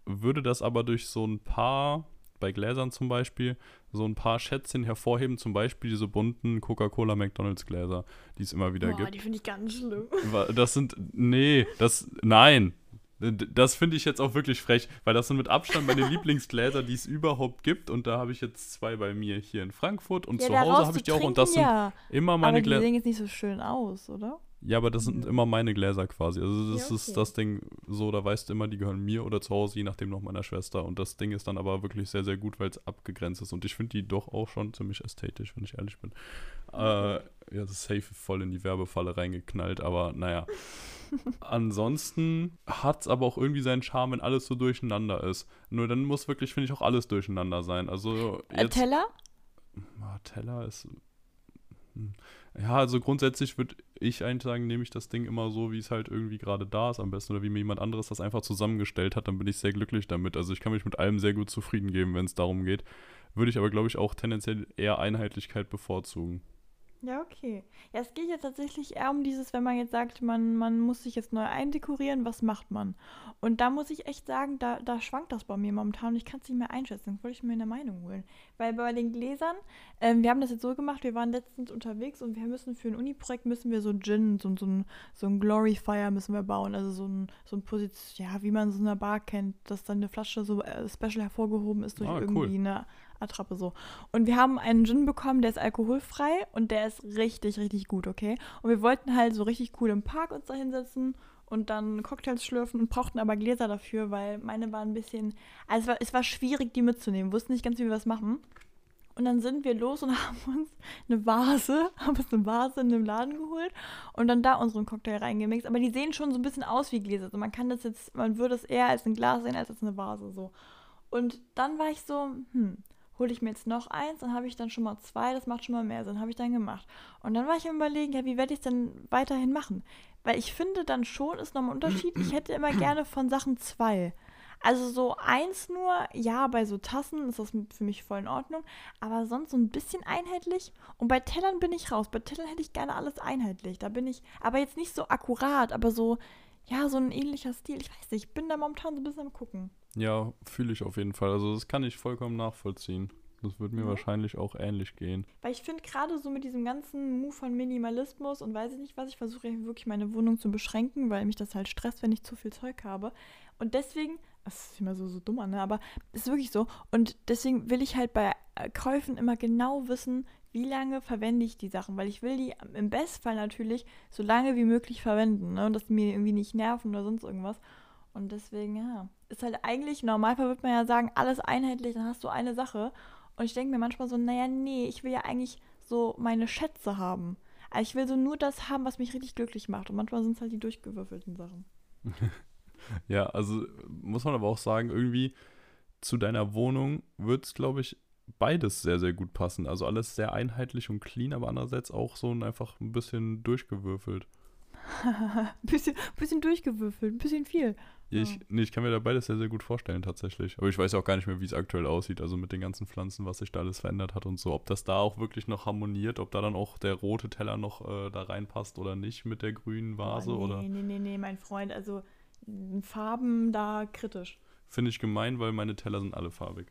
würde das aber durch so ein paar, bei Gläsern zum Beispiel, so ein paar Schätzchen hervorheben. Zum Beispiel diese bunten Coca-Cola McDonalds Gläser, die es immer wieder Boah, gibt. die finde ich ganz schlimm. Das sind, nee, das, nein. Das finde ich jetzt auch wirklich frech, weil das sind mit Abstand meine *laughs* Lieblingsgläser, die es überhaupt gibt. Und da habe ich jetzt zwei bei mir hier in Frankfurt und Ja, zu Hause habe ich die auch. Und das sind ja. immer Aber meine die Gläser. sehen jetzt nicht so schön aus, oder? Ja, aber das sind immer meine Gläser quasi. Also das Ja, ist okay. das Ding so, da weißt du immer, die gehören mir oder zu Hause, je nachdem noch meiner Schwester. Und das Ding ist dann aber wirklich sehr, sehr gut, weil es abgegrenzt ist. Und ich finde die doch auch schon ziemlich ästhetisch, wenn ich ehrlich bin. Äh, ja, das ist safe voll in die Werbefalle reingeknallt, aber naja. *laughs* Ansonsten hat es aber auch irgendwie seinen Charme, wenn alles so durcheinander ist. Nur dann muss wirklich, finde ich, auch alles durcheinander sein. Also Äh, jetzt, Teller? Ah, Teller ist. hm. Ja, also grundsätzlich würde ich eigentlich sagen, nehme ich das Ding immer so, wie es halt irgendwie gerade da ist, am besten, oder wie mir jemand anderes das einfach zusammengestellt hat, dann bin ich sehr glücklich damit. Also ich kann mich mit allem sehr gut zufrieden geben, wenn es darum geht. Würde ich aber, glaube ich, auch tendenziell eher Einheitlichkeit bevorzugen. Ja, okay. Ja, es geht ja tatsächlich eher um dieses, wenn man jetzt sagt, man, man muss sich jetzt neu eindekorieren, was macht man? Und da muss ich echt sagen, da, da schwankt das bei mir momentan und ich kann es nicht mehr einschätzen. Da wollte ich mir eine Meinung holen. Weil bei den Gläsern, ähm, wir haben das jetzt so gemacht, wir waren letztens unterwegs und wir müssen für ein Uni-Projekt müssen wir so Gin, so, so, ein, so ein Glorifier müssen wir bauen. Also so ein, so ein Position, ja, wie man so in einer Bar kennt, dass dann eine Flasche so äh, special hervorgehoben ist durch Ah, cool. irgendwie eine Attrappe so. Und wir haben einen Gin bekommen, der ist alkoholfrei und der ist richtig, richtig gut, okay? Und wir wollten halt so richtig cool im Park uns da hinsetzen und dann Cocktails schlürfen und brauchten aber Gläser dafür, weil meine waren ein bisschen, also es war, es war schwierig, die mitzunehmen, wussten nicht ganz, wie wir das machen. Und dann sind wir los und *laughs* haben uns eine Vase, haben uns eine Vase in einem Laden geholt und dann da unseren Cocktail reingemixt. Aber die sehen schon so ein bisschen aus wie Gläser. Also man kann das jetzt, man würde es eher als ein Glas sehen als als eine Vase so. Und dann war ich so, hm, hole ich mir jetzt noch eins, dann habe ich dann schon mal zwei, das macht schon mal mehr Sinn, habe ich dann gemacht. Und dann war ich am überlegen, ja, wie werde ich es denn weiterhin machen? Weil ich finde dann schon, ist nochmal ein Unterschied, ich hätte immer gerne von Sachen zwei. Also so eins nur, ja, bei so Tassen ist das für mich voll in Ordnung, aber sonst so ein bisschen einheitlich. Und bei Tellern bin ich raus. Bei Tellern hätte ich gerne alles einheitlich. Da bin ich, aber jetzt nicht so akkurat, aber so, ja, so ein ähnlicher Stil. Ich weiß nicht, ich bin da momentan so ein bisschen am gucken. Ja, fühle ich auf jeden Fall. Also das kann ich vollkommen nachvollziehen. Das wird mir Mhm. wahrscheinlich auch ähnlich gehen. Weil ich finde gerade so mit diesem ganzen Move von Minimalismus und weiß ich nicht was, ich versuche wirklich meine Wohnung zu beschränken, weil mich das halt stresst, wenn ich zu viel Zeug habe. Und deswegen, das ist immer so, so dumm, an, ne? aber es ist wirklich so. Und deswegen will ich halt bei äh, Käufen immer genau wissen, wie lange verwende ich die Sachen, weil ich will die im Bestfall natürlich so lange wie möglich verwenden, ne? Und dass die mir irgendwie nicht nerven oder sonst irgendwas. Und deswegen, ja, ist halt eigentlich, Normalfall würde man ja sagen, alles einheitlich, dann hast du eine Sache. Und ich denke mir manchmal so, naja, nee, ich will ja eigentlich so meine Schätze haben. Also ich will so nur das haben, was mich richtig glücklich macht. Und manchmal sind es halt die durchgewürfelten Sachen. *laughs* Ja, also muss man aber auch sagen, irgendwie zu deiner Wohnung wird es, glaube ich, beides sehr, sehr gut passen. Also alles sehr einheitlich und clean, aber andererseits auch so ein einfach ein bisschen durchgewürfelt. ein *laughs* bisschen, bisschen durchgewürfelt, ein bisschen viel. Ja, ich, nee, ich kann mir da beides sehr, sehr gut vorstellen, tatsächlich. Aber ich weiß auch gar nicht mehr, wie es aktuell aussieht, also mit den ganzen Pflanzen, was sich da alles verändert hat und so. Ob das da auch wirklich noch harmoniert, ob da dann auch der rote Teller noch äh, da reinpasst oder nicht mit der grünen Vase oh, nee, oder. Nee, nee, nee, mein Freund, also Farben da kritisch. Finde ich gemein, weil meine Teller sind alle farbig.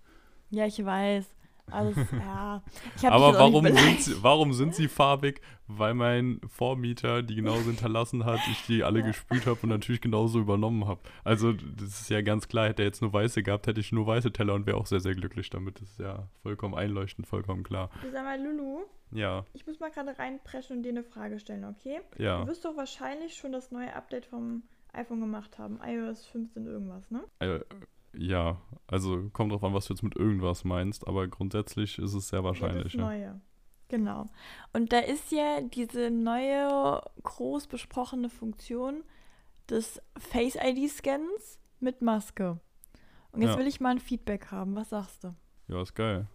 Ja, ich weiß. Alles, *laughs* ja. Aber warum sind, sie, warum sind sie farbig? Weil mein Vormieter die genauso hinterlassen hat, ich die alle ja. gespült habe und natürlich genauso übernommen habe. Also, das ist ja ganz klar, hätte er jetzt nur weiße gehabt, hätte ich nur weiße Teller und wäre auch sehr, sehr glücklich damit. Das ist ja vollkommen einleuchtend, vollkommen klar. Sag mal, Lulu. Ja. Ich muss mal gerade reinpreschen und dir eine Frage stellen, okay? Ja. Du wirst doch wahrscheinlich schon das neue Update vom iPhone gemacht haben. iOS 15 irgendwas, ne? Äh, ja, also kommt drauf an, was du jetzt mit irgendwas meinst, aber grundsätzlich ist es sehr wahrscheinlich. Ja, das Neue. Genau. Und da ist ja diese neue, groß besprochene Funktion des Face ID-Scans mit Maske. Und jetzt ja. will ich mal ein Feedback haben. Was sagst du? Ja, ist geil.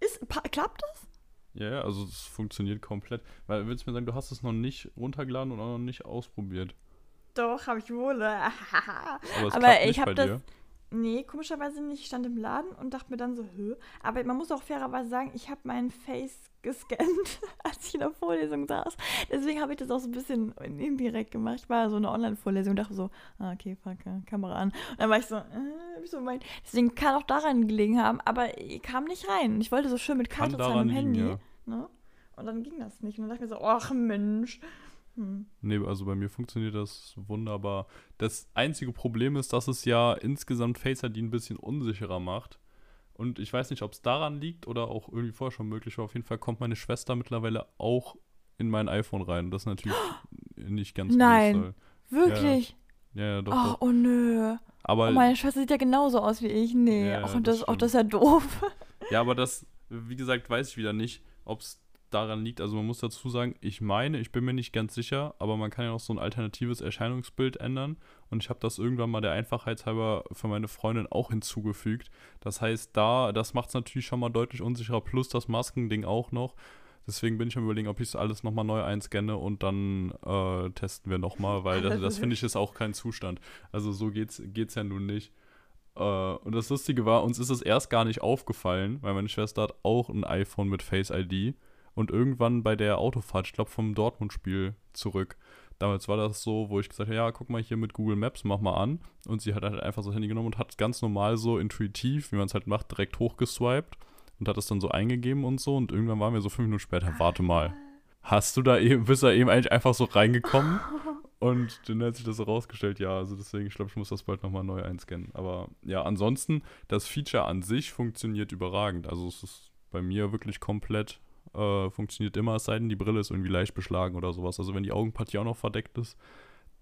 Ist, klappt das? Ja, ja, also es funktioniert komplett. Weil, willst du mir sagen, du hast es noch nicht runtergeladen und auch noch nicht ausprobiert? Doch, habe ich wohl. *laughs* Aber, Aber ich habe das. Nee, komischerweise nicht. Ich stand im Laden und dachte mir dann so, hö. Aber man muss auch fairerweise sagen, ich habe mein Face gescannt, *laughs* als ich in der Vorlesung saß. Deswegen habe ich das auch so ein bisschen indirekt gemacht. Ich war so eine Online-Vorlesung und dachte so, ah, okay, fuck, Kamera an. Und dann war ich so, äh, so mein. Deswegen kann auch daran gelegen haben, aber ich kam nicht rein. Ich wollte so schön mit Karte zahlen im Handy. Ja. Ne? Und dann ging das nicht. Und dann dachte ich mir so, ach Mensch. Hm. Nee, also bei mir funktioniert das wunderbar. Das einzige Problem ist, dass es ja insgesamt Face ID ein bisschen unsicherer macht. Und ich weiß nicht, ob es daran liegt oder auch irgendwie vorher schon möglich war. Auf jeden Fall kommt meine Schwester mittlerweile auch in mein iPhone rein. Das ist natürlich *gasps* nicht ganz Nein, wirklich? Ja, ja, ja doch, Ach, doch. oh nö. Aber, oh, meine Schwester sieht ja genauso aus wie ich. Nee, ja, auch, das, das auch das ist ja doof. Ja, aber das, wie gesagt, weiß ich wieder nicht, ob es daran liegt, also man muss dazu sagen, ich meine, ich bin mir nicht ganz sicher, aber man kann ja auch so ein alternatives Erscheinungsbild ändern. Und ich habe das irgendwann mal der Einfachheit halber für meine Freundin auch hinzugefügt. Das heißt, da, das macht es natürlich schon mal deutlich unsicherer, plus das Maskending auch noch. Deswegen bin ich am überlegen, ob ich es alles nochmal neu einscanne und dann äh, testen wir nochmal, weil das, das finde ich ist auch kein Zustand. Also so geht's, geht's ja nun nicht. Uh, und das Lustige war, uns ist es erst gar nicht aufgefallen, weil meine Schwester hat auch ein iPhone mit Face ID. Und irgendwann bei der Autofahrt, ich glaube vom Dortmund-Spiel zurück, damals war das so, wo ich gesagt habe, ja, guck mal hier mit Google Maps, mach mal an. Und sie hat halt einfach so das Handy genommen und hat ganz normal so intuitiv, wie man es halt macht, direkt hochgeswiped und hat es dann so eingegeben und so. Und irgendwann waren wir so fünf Minuten später, warte mal, hast du da eben, bist du da eben eigentlich einfach so reingekommen? *laughs* Und dann hat sich das so rausgestellt, ja, also deswegen, ich glaube, ich muss das bald nochmal neu einscannen. Aber ja, ansonsten, das Feature an sich funktioniert überragend. Also es ist bei mir wirklich komplett äh, funktioniert immer, es sei denn, die Brille ist irgendwie leicht beschlagen oder sowas. Also wenn die Augenpartie auch noch verdeckt ist,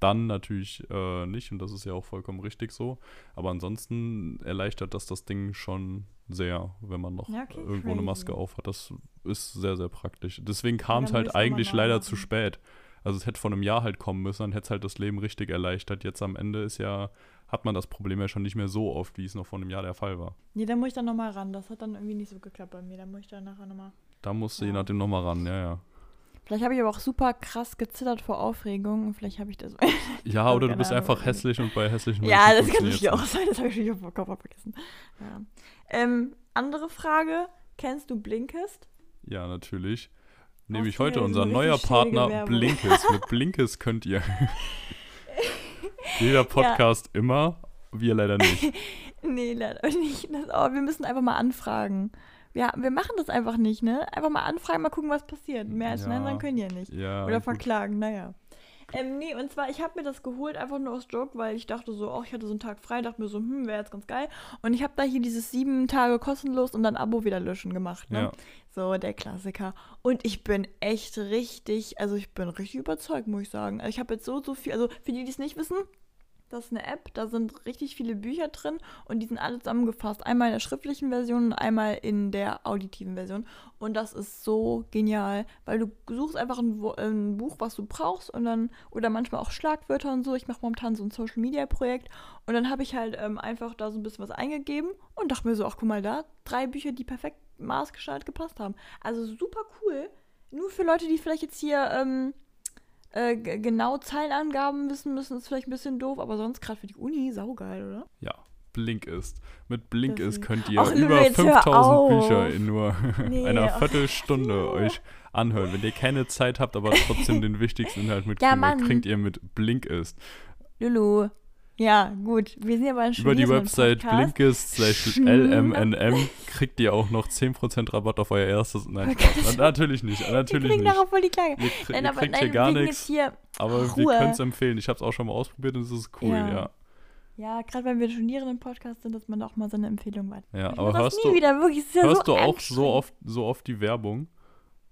dann natürlich äh, nicht und das ist ja auch vollkommen richtig so. Aber ansonsten erleichtert das das Ding schon sehr, wenn man noch okay, irgendwo crazy. eine Maske auf hat. Das ist sehr, sehr praktisch. Deswegen kam es halt eigentlich leider zu spät. Also es hätte vor einem Jahr halt kommen müssen, dann hätte es halt das Leben richtig erleichtert. Jetzt am Ende ist ja, hat man das Problem ja schon nicht mehr so oft, wie es noch vor einem Jahr der Fall war. Nee, da muss ich dann nochmal ran. Das hat dann irgendwie nicht so geklappt bei mir. Da muss ich dann nachher nochmal da musst du ja. je nachdem nochmal ran, ja, ja. Vielleicht habe ich aber auch super krass gezittert vor Aufregung und vielleicht habe ich das. *laughs* ja, oder du bist Ahnung, einfach hässlich und bei hässlichen Menschen. Ja, das kann natürlich auch sein, das habe ich schon auf Kopf vergessen. Ja. Ähm, andere Frage: Kennst du Blinkist? Ja, natürlich. Nämlich heute unser neuer Partner Blinkist. Mit *laughs* Blinkist könnt ihr *laughs* jeder Podcast ja. immer, wir leider nicht. nee, leider nicht. Das, aber wir müssen einfach mal anfragen. Ja, wir machen das einfach nicht, ne? Einfach mal anfragen, mal gucken, was passiert. Mehr als ja. nein, dann können ja nicht. Ja, Oder gut. verklagen, naja. Ähm, nee, und zwar, ich habe mir das geholt, einfach nur aus Joke, weil ich dachte so, oh, ich hatte so einen Tag frei, dachte mir so, hm, wäre jetzt ganz geil. Und ich habe da hier dieses sieben Tage kostenlos und dann Abo wieder löschen gemacht, ne? Ja. So, der Klassiker. Und ich bin echt richtig, also ich bin richtig überzeugt, muss ich sagen. Also ich habe jetzt so, so viel, also für die, die es nicht wissen, das ist eine App, da sind richtig viele Bücher drin und die sind alle zusammengefasst. Einmal in der schriftlichen Version und einmal in der auditiven Version. Und das ist so genial, weil du suchst einfach ein, ein Buch, was du brauchst und dann, oder manchmal auch Schlagwörter und so. Ich mache momentan so ein Social Media Projekt und dann habe ich halt ähm, einfach da so ein bisschen was eingegeben und dachte mir so, ach guck mal da, drei Bücher, die perfekt maßgeschneidert gepasst haben. Also super cool. Nur für Leute, die vielleicht jetzt hier ähm, äh, genau Zeilenangaben wissen müssen, ist vielleicht ein bisschen doof, aber sonst gerade für die Uni saugeil, oder? Ja, Blinkist. Mit Blinkist Das- könnt ihr Ach, über jetzt hör 5000 auf. Bücher in nur *laughs* Nee, einer Viertelstunde euch anhören. Wenn ihr keine Zeit habt, aber trotzdem den wichtigsten Inhalt mitkriegen wollt, Mann. kriegt ihr mit Blinkist. Lulu. Ja, gut. Wir sind ja bei einem Über die Website Podcast. blinkist slash Hm. lmnm kriegt ihr auch noch 10% Rabatt auf euer erstes. Nein, Spaß. natürlich nicht. Wir Natürlich kriegen nicht. darauf voll die Klage. Ihr, krie- Nein, ihr aber kriegt nein, hier gar wir nichts. hier. Aber wir Ruhe. können es empfehlen. Ich habe es auch schon mal ausprobiert und es ist cool, Ja. ja. Ja, gerade wenn wir Studierenden im Podcast sind, dass man auch mal so eine Empfehlung weiter. Ja, ich aber hörst nie du, wieder, wirklich. ja hörst so du auch so oft, so oft die Werbung?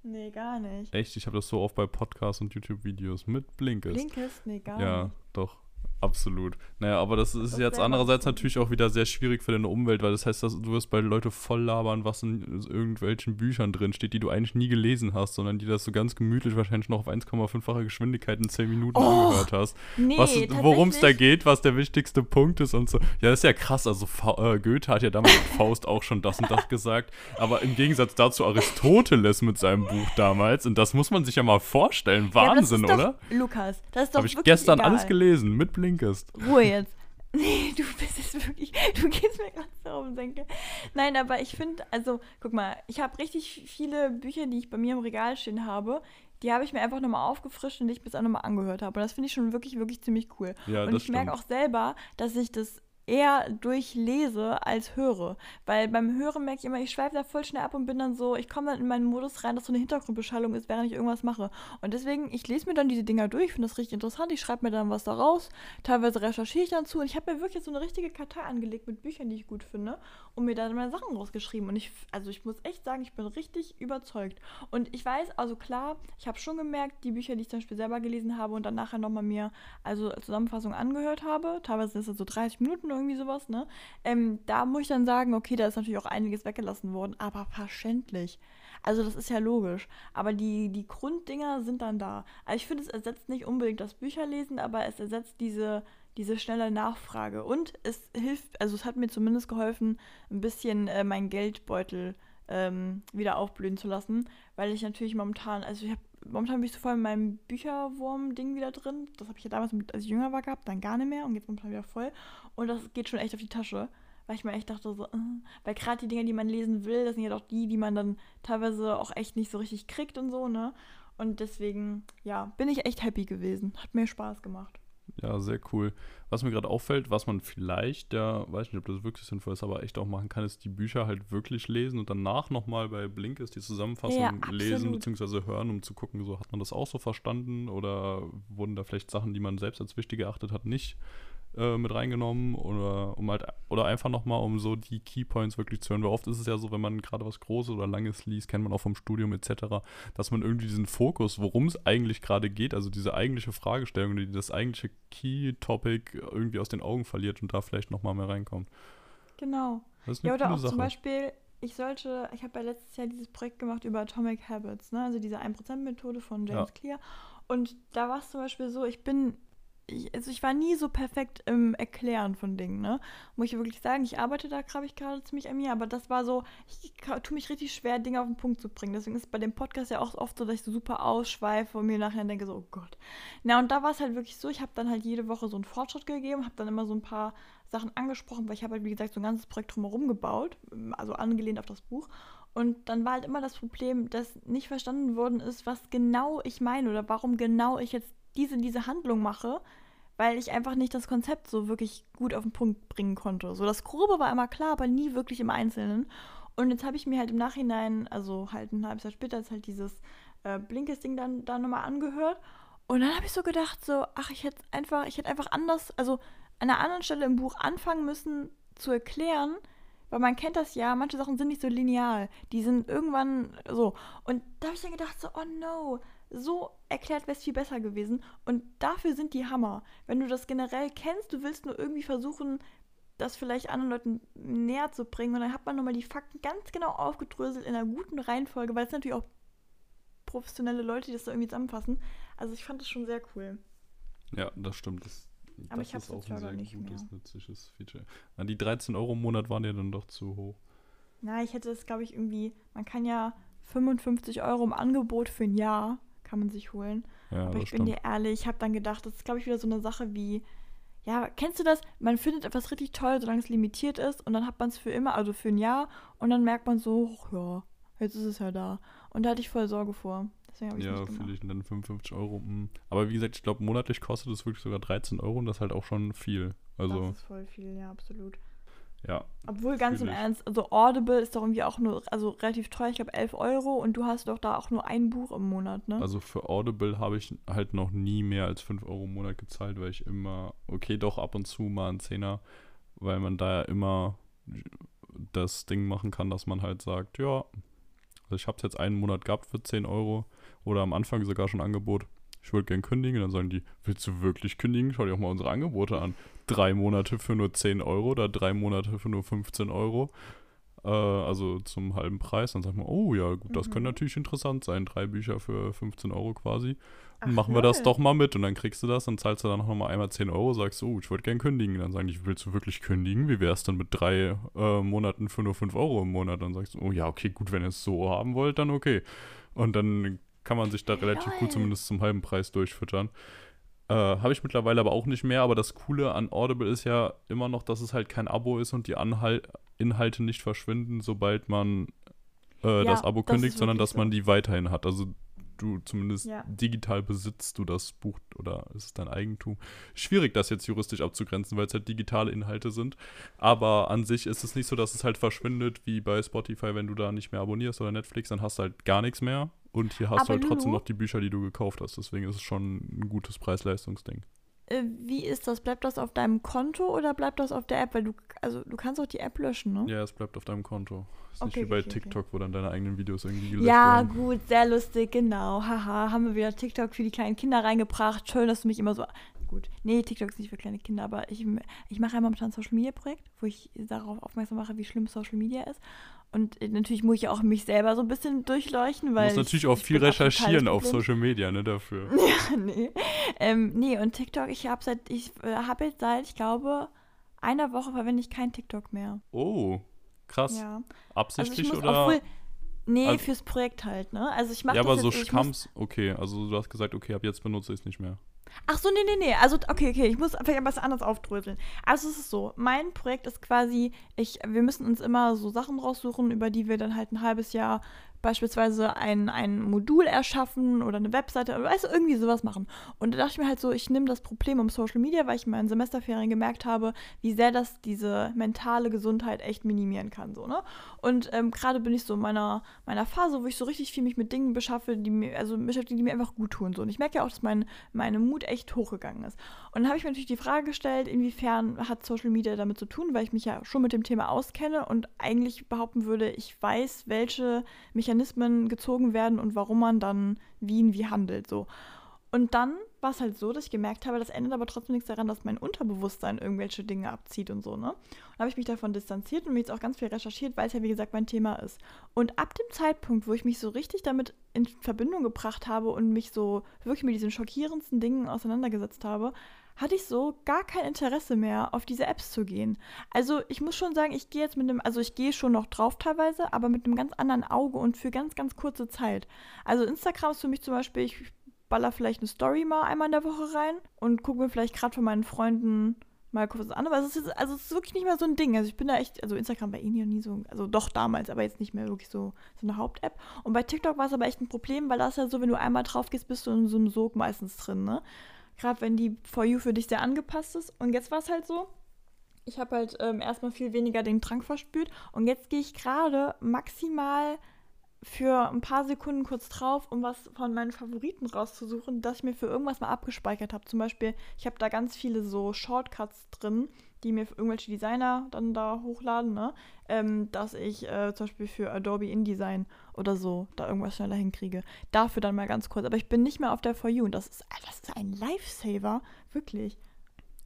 Nee, gar nicht. Echt, ich habe das so oft bei Podcasts und YouTube-Videos mit Blinkist. Blinkist? Nee, gar Ja, nicht. doch. Absolut. Naja, aber das ist Das jetzt andererseits natürlich auch wieder sehr schwierig für deine Umwelt, weil das heißt, dass du wirst bei Leute voll labern, was in irgendwelchen Büchern drin steht, die du eigentlich nie gelesen hast, sondern die das so ganz gemütlich wahrscheinlich noch auf 1,5-fache Geschwindigkeit in 10 Minuten Oh, angehört hast. Nee, worum es da geht, was der wichtigste Punkt ist und so. Ja, das ist ja krass. Also Fa äh, Goethe hat ja damals mit Faust auch schon das und das gesagt. Aber im Gegensatz dazu Aristoteles mit seinem Buch damals. Und das muss man sich ja mal vorstellen. Ja, aber das Wahnsinn, ist doch, oder? Lukas, das ist doch Habe ich gestern egal. alles gelesen mit Blinkist. Ruhe *laughs* jetzt. *laughs* Nee, du bist jetzt wirklich, du gehst mir gerade so auf den Senkel. Nein, aber ich finde, also, guck mal, ich habe richtig viele Bücher, die ich bei mir im Regal stehen habe, die habe ich mir einfach nochmal aufgefrischt und die ich bis auch nochmal angehört habe. Und das finde ich schon wirklich, wirklich ziemlich cool. Ja, und ich merke auch selber, dass ich das eher durchlese als höre. Weil beim Hören merke ich immer, ich schweife da voll schnell ab und bin dann so, ich komme dann in meinen Modus rein, dass so eine Hintergrundbeschallung ist, während ich irgendwas mache. Und deswegen, ich lese mir dann diese Dinger durch, finde das richtig interessant, ich schreibe mir dann was da raus, teilweise recherchiere ich dann zu und ich habe mir wirklich so eine richtige Kartei angelegt mit Büchern, die ich gut finde und mir dann meine Sachen rausgeschrieben. Und ich, also ich muss echt sagen, ich bin richtig überzeugt. Und ich weiß, also klar, ich habe schon gemerkt, die Bücher, die ich zum Beispiel selber gelesen habe und dann nachher nochmal mir also Zusammenfassung angehört habe, teilweise ist das so 30 Minuten irgendwie sowas, ne? Ähm, da muss ich dann sagen, okay, da ist natürlich auch einiges weggelassen worden, aber verständlich. Also das ist ja logisch. Aber die, die Grunddinger sind dann da. Also ich finde, es ersetzt nicht unbedingt das Bücherlesen, aber es ersetzt diese, diese schnelle Nachfrage. Und es hilft, also es hat mir zumindest geholfen, ein bisschen äh, meinen Geldbeutel ähm, wieder aufblühen zu lassen, weil ich natürlich momentan, also ich habe momentan bin ich so voll in meinem Bücherwurm-Ding wieder drin. Das habe ich ja damals, als ich jünger war, gehabt, dann gar nicht mehr und jetzt momentan wieder voll. Und das geht schon echt auf die Tasche. Weil ich mir echt dachte, so, äh, weil gerade die Dinge, die man lesen will, das sind ja doch die, die man dann teilweise auch echt nicht so richtig kriegt und so, ne? Und deswegen, ja, bin ich echt happy gewesen. Hat mir Spaß gemacht. Ja, sehr cool. Was mir gerade auffällt, was man vielleicht, ja, weiß nicht, ob das wirklich sinnvoll ist, aber echt auch machen kann, ist die Bücher halt wirklich lesen und danach nochmal bei Blinkist die Zusammenfassung Ja, lesen bzw. hören, um zu gucken, so hat man das auch so verstanden oder wurden da vielleicht Sachen, die man selbst als wichtig erachtet hat, nicht äh, mit reingenommen oder um halt oder einfach nochmal, um so die Keypoints wirklich zu hören. Weil oft ist es ja so, wenn man gerade was Großes oder Langes liest, kennt man auch vom Studium etc., dass man irgendwie diesen Fokus, worum es eigentlich gerade geht, also diese eigentliche Fragestellung, die das eigentliche Key-Topic irgendwie aus den Augen verliert und da vielleicht nochmal mehr reinkommt. Genau. Ja, oder auch Sache. zum Beispiel, ich sollte, ich habe ja letztes Jahr dieses Projekt gemacht über Atomic Habits, ne? also diese 1%-Methode von James Ja. Clear. Und da war es zum Beispiel so, ich bin, ich, also ich war nie so perfekt im Erklären von Dingen, ne? Muss ich wirklich sagen, ich arbeite da, glaube ich, gerade ziemlich an mir, aber das war so, ich tue mich richtig schwer, Dinge auf den Punkt zu bringen. Deswegen ist es bei dem Podcast ja auch oft so, dass ich so super ausschweife und mir nachher denke so, oh Gott. Na, und da war es halt wirklich so, ich habe dann halt jede Woche so einen Fortschritt gegeben, habe dann immer so ein paar Sachen angesprochen, weil ich habe halt, wie gesagt, so ein ganzes Projekt drumherum gebaut, also angelehnt auf das Buch. Und dann war halt immer das Problem, dass nicht verstanden worden ist, was genau ich meine oder warum genau ich jetzt diese, diese Handlung mache, weil ich einfach nicht das Konzept so wirklich gut auf den Punkt bringen konnte. So das Grobe war immer klar, aber nie wirklich im Einzelnen. Und jetzt habe ich mir halt im Nachhinein, also halt ein halbes Jahr später, ist halt dieses äh, Blinkes-Ding dann, dann nochmal angehört. Und dann habe ich so gedacht, so, ach, ich hätte einfach, ich hätte einfach anders, also an einer anderen Stelle im Buch anfangen müssen zu erklären, weil man kennt das ja, manche Sachen sind nicht so lineal. Die sind irgendwann so. Und da habe ich dann gedacht, so, oh no, so erklärt wäre es viel besser gewesen. Und dafür sind die Hammer. Wenn du das generell kennst, du willst nur irgendwie versuchen, das vielleicht anderen Leuten näher zu bringen. Und dann hat man nochmal die Fakten ganz genau aufgedröselt in einer guten Reihenfolge, weil es natürlich auch professionelle Leute, die das so irgendwie zusammenfassen. Also ich fand das schon sehr cool. Ja, das stimmt. Das, Aber das ich ist auch ein sehr gutes, nützliches Feature. Na, die 13 Euro im Monat waren ja dann doch zu hoch. Na, ich hätte es, glaube ich, irgendwie, man kann ja 55 Euro im Angebot für ein Jahr, kann man sich holen. Ja, Aber ich bin stimmt. dir ehrlich, ich habe dann gedacht, das ist, glaube ich, wieder so eine Sache wie, ja, kennst du das? Man findet etwas richtig toll, solange es limitiert ist und dann hat man es für immer, also für ein Jahr und dann merkt man so, ja, jetzt ist es ja da. Und da hatte ich voll Sorge vor. Deswegen habe ich Ja, nicht gemacht. vielleicht dann 55 Euro. hm. Aber wie gesagt, ich glaube, monatlich kostet es wirklich sogar 13 Euro und das ist halt auch schon viel. Also, das ist voll viel, ja, absolut. Ja. Obwohl, ganz im ich. Ernst, also Audible ist doch irgendwie auch nur, also relativ teuer, ich glaube 11 Euro und du hast doch da auch nur ein Buch im Monat, ne? Also für Audible habe ich halt noch nie mehr als 5 Euro im Monat gezahlt, weil ich immer, okay, doch ab und zu mal einen Zehner, weil man da ja immer das Ding machen kann, dass man halt sagt, ja, also ich habe es jetzt einen Monat gehabt für 10 Euro oder am Anfang sogar schon Angebot. Ich würde gern kündigen, dann sagen die, willst du wirklich kündigen? Schau dir auch mal unsere Angebote an. Drei Monate für nur 10 Euro oder drei Monate für nur 15 Euro. Äh, also zum halben Preis. Dann sagt man, oh ja, gut, das könnte Mhm. natürlich interessant sein. Drei Bücher für 15 Euro quasi. Ach, Machen wir das doch mal mit und dann kriegst du das, dann zahlst du dann noch mal einmal 10 Euro, sagst, oh, ich würde gern kündigen. Dann sagen die, willst du wirklich kündigen? Wie wäre es dann mit drei äh, Monaten für nur 5 Euro im Monat? Dann sagst du, oh ja, okay, gut, wenn ihr es so haben wollt, dann okay. Und dann kann man sich da relativ Lol. gut zumindest zum halben Preis durchfüttern. Äh, Habe ich mittlerweile aber auch nicht mehr, aber das Coole an Audible ist ja immer noch, dass es halt kein Abo ist und die Anhal Inhalte nicht verschwinden, sobald man äh, Ja, das Abo das kündigt, ist sondern dass man so. die weiterhin hat. Also du zumindest Ja. digital besitzt du das Buch oder ist es dein Eigentum. Schwierig, das jetzt juristisch abzugrenzen, weil es halt digitale Inhalte sind. Aber an sich ist es nicht so, dass es halt verschwindet, wie bei Spotify, wenn du da nicht mehr abonnierst oder Netflix, dann hast du halt gar nichts mehr. Und hier hast Aber du halt trotzdem Lulu? noch die Bücher, die du gekauft hast. Deswegen ist es schon ein gutes Preis-Leistungs-Ding. Äh, wie ist das? Bleibt das auf deinem Konto oder bleibt das auf der App? Weil du, also du kannst auch die App löschen, ne? Ja, es bleibt auf deinem Konto. Ist nicht Okay, wie bei okay, okay. TikTok, wo dann deine eigenen Videos irgendwie gelöscht Ja, werden. gut, sehr lustig, genau. Haha, haben wir wieder TikTok für die kleinen Kinder reingebracht. Schön, dass du mich immer so. Gut, nee, TikTok ist nicht für kleine Kinder, aber ich, ich mache ja momentan ein Social Media Projekt, wo ich darauf aufmerksam mache, wie schlimm Social Media ist. Und äh, natürlich muss ich auch mich selber so ein bisschen durchleuchten, Du weil. musst natürlich ich, auch viel recherchieren auf. Social Media, ne, dafür. *laughs* Ja, nee. Ähm, nee, und TikTok, ich habe seit, ich äh, habe jetzt seit, ich glaube, einer Woche verwende ich kein TikTok mehr. Oh, krass. Ja. Also Absichtlich ich muss oder? obwohl, nee, Also- fürs Projekt halt, ne? Also ich mache ja, aber so also Stamms, okay, also du hast gesagt, okay, ab jetzt benutze ich es nicht mehr. Ach so, nee, nee, nee. Also, okay, okay, ich muss vielleicht bisschen anders aufdröseln. Also, es ist so, mein Projekt ist quasi, ich, wir müssen uns immer so Sachen raussuchen, über die wir dann halt ein halbes Jahr beispielsweise ein, ein Modul erschaffen oder eine Webseite, oder weißt du, irgendwie sowas machen. Und da dachte ich mir halt so, ich nehme das Problem um Social Media, weil ich in meinen Semesterferien gemerkt habe, wie sehr das diese mentale Gesundheit echt minimieren kann, so, ne? Und ähm, gerade bin ich so in meiner, meiner Phase, wo ich so richtig viel mich mit Dingen beschaffe, die mir, also beschäftige, die mir einfach gut tun, so. Und ich merke ja auch, dass mein, meine Mut echt hochgegangen ist. Und dann habe ich mir natürlich die Frage gestellt, inwiefern hat Social Media damit zu tun, weil ich mich ja schon mit dem Thema auskenne und eigentlich behaupten würde, ich weiß, welche Mechanismen gezogen werden und warum man dann wie und wie handelt, so. Und dann war es halt so, dass ich gemerkt habe, das ändert aber trotzdem nichts daran, dass mein Unterbewusstsein irgendwelche Dinge abzieht und so, ne? Und dann habe ich mich davon distanziert und mich jetzt auch ganz viel recherchiert, weil es ja, wie gesagt, mein Thema ist. Und ab dem Zeitpunkt, wo ich mich so richtig damit in Verbindung gebracht habe und mich so wirklich mit diesen schockierendsten Dingen auseinandergesetzt habe, hatte ich so gar kein Interesse mehr, auf diese Apps zu gehen. Also ich muss schon sagen, ich gehe jetzt mit einem, also ich gehe schon noch drauf teilweise, aber mit einem ganz anderen Auge und für ganz, ganz kurze Zeit. Also Instagram ist für mich zum Beispiel, ich baller vielleicht eine Story mal einmal in der Woche rein und gucke mir vielleicht gerade von meinen Freunden mal kurz was an. Aber es ist, also es ist wirklich nicht mehr so ein Ding. Also ich bin da echt, also Instagram war eh nie, nie so, also doch damals, aber jetzt nicht mehr wirklich so, so eine Haupt-App. Und bei TikTok war es aber echt ein Problem, weil da ist ja so, wenn du einmal drauf gehst, bist du in so einem Sog meistens drin, ne? Gerade wenn die For You für dich sehr angepasst ist. Und jetzt war es halt so, ich habe halt ähm, erstmal viel weniger den Drang verspürt und jetzt gehe ich gerade maximal für ein paar Sekunden kurz drauf, um was von meinen Favoriten rauszusuchen, das ich mir für irgendwas mal abgespeichert habe. Zum Beispiel, ich habe da ganz viele so Shortcuts drin, die mir irgendwelche Designer dann da hochladen, ne? Ähm, dass ich äh, zum Beispiel für Adobe InDesign oder so da irgendwas schneller hinkriege. Dafür dann mal ganz kurz. Aber ich bin nicht mehr auf der For You und das ist, das ist ein Lifesaver, wirklich.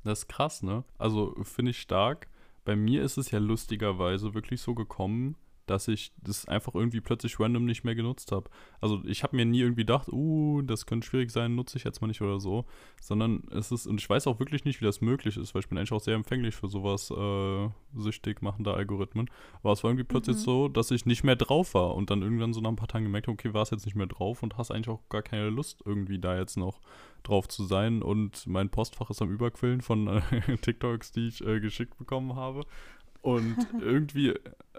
Das ist krass, ne? Also finde ich stark. Bei mir ist es ja lustigerweise wirklich so gekommen, dass ich das einfach irgendwie plötzlich random nicht mehr genutzt habe. Also ich habe mir nie irgendwie gedacht, uh, das könnte schwierig sein, nutze ich jetzt mal nicht oder so, sondern es ist, und ich weiß auch wirklich nicht, wie das möglich ist, weil ich bin eigentlich auch sehr empfänglich für sowas äh, süchtig machender Algorithmen. Aber es war irgendwie plötzlich Mhm. so, dass ich nicht mehr drauf war und dann irgendwann so nach ein paar Tagen gemerkt, habe, okay, war es jetzt nicht mehr drauf und hast eigentlich auch gar keine Lust, irgendwie da jetzt noch drauf zu sein. Und mein Postfach ist am Überquillen von äh, *laughs* TikToks, die ich äh, geschickt bekommen habe. Und *laughs* irgendwie,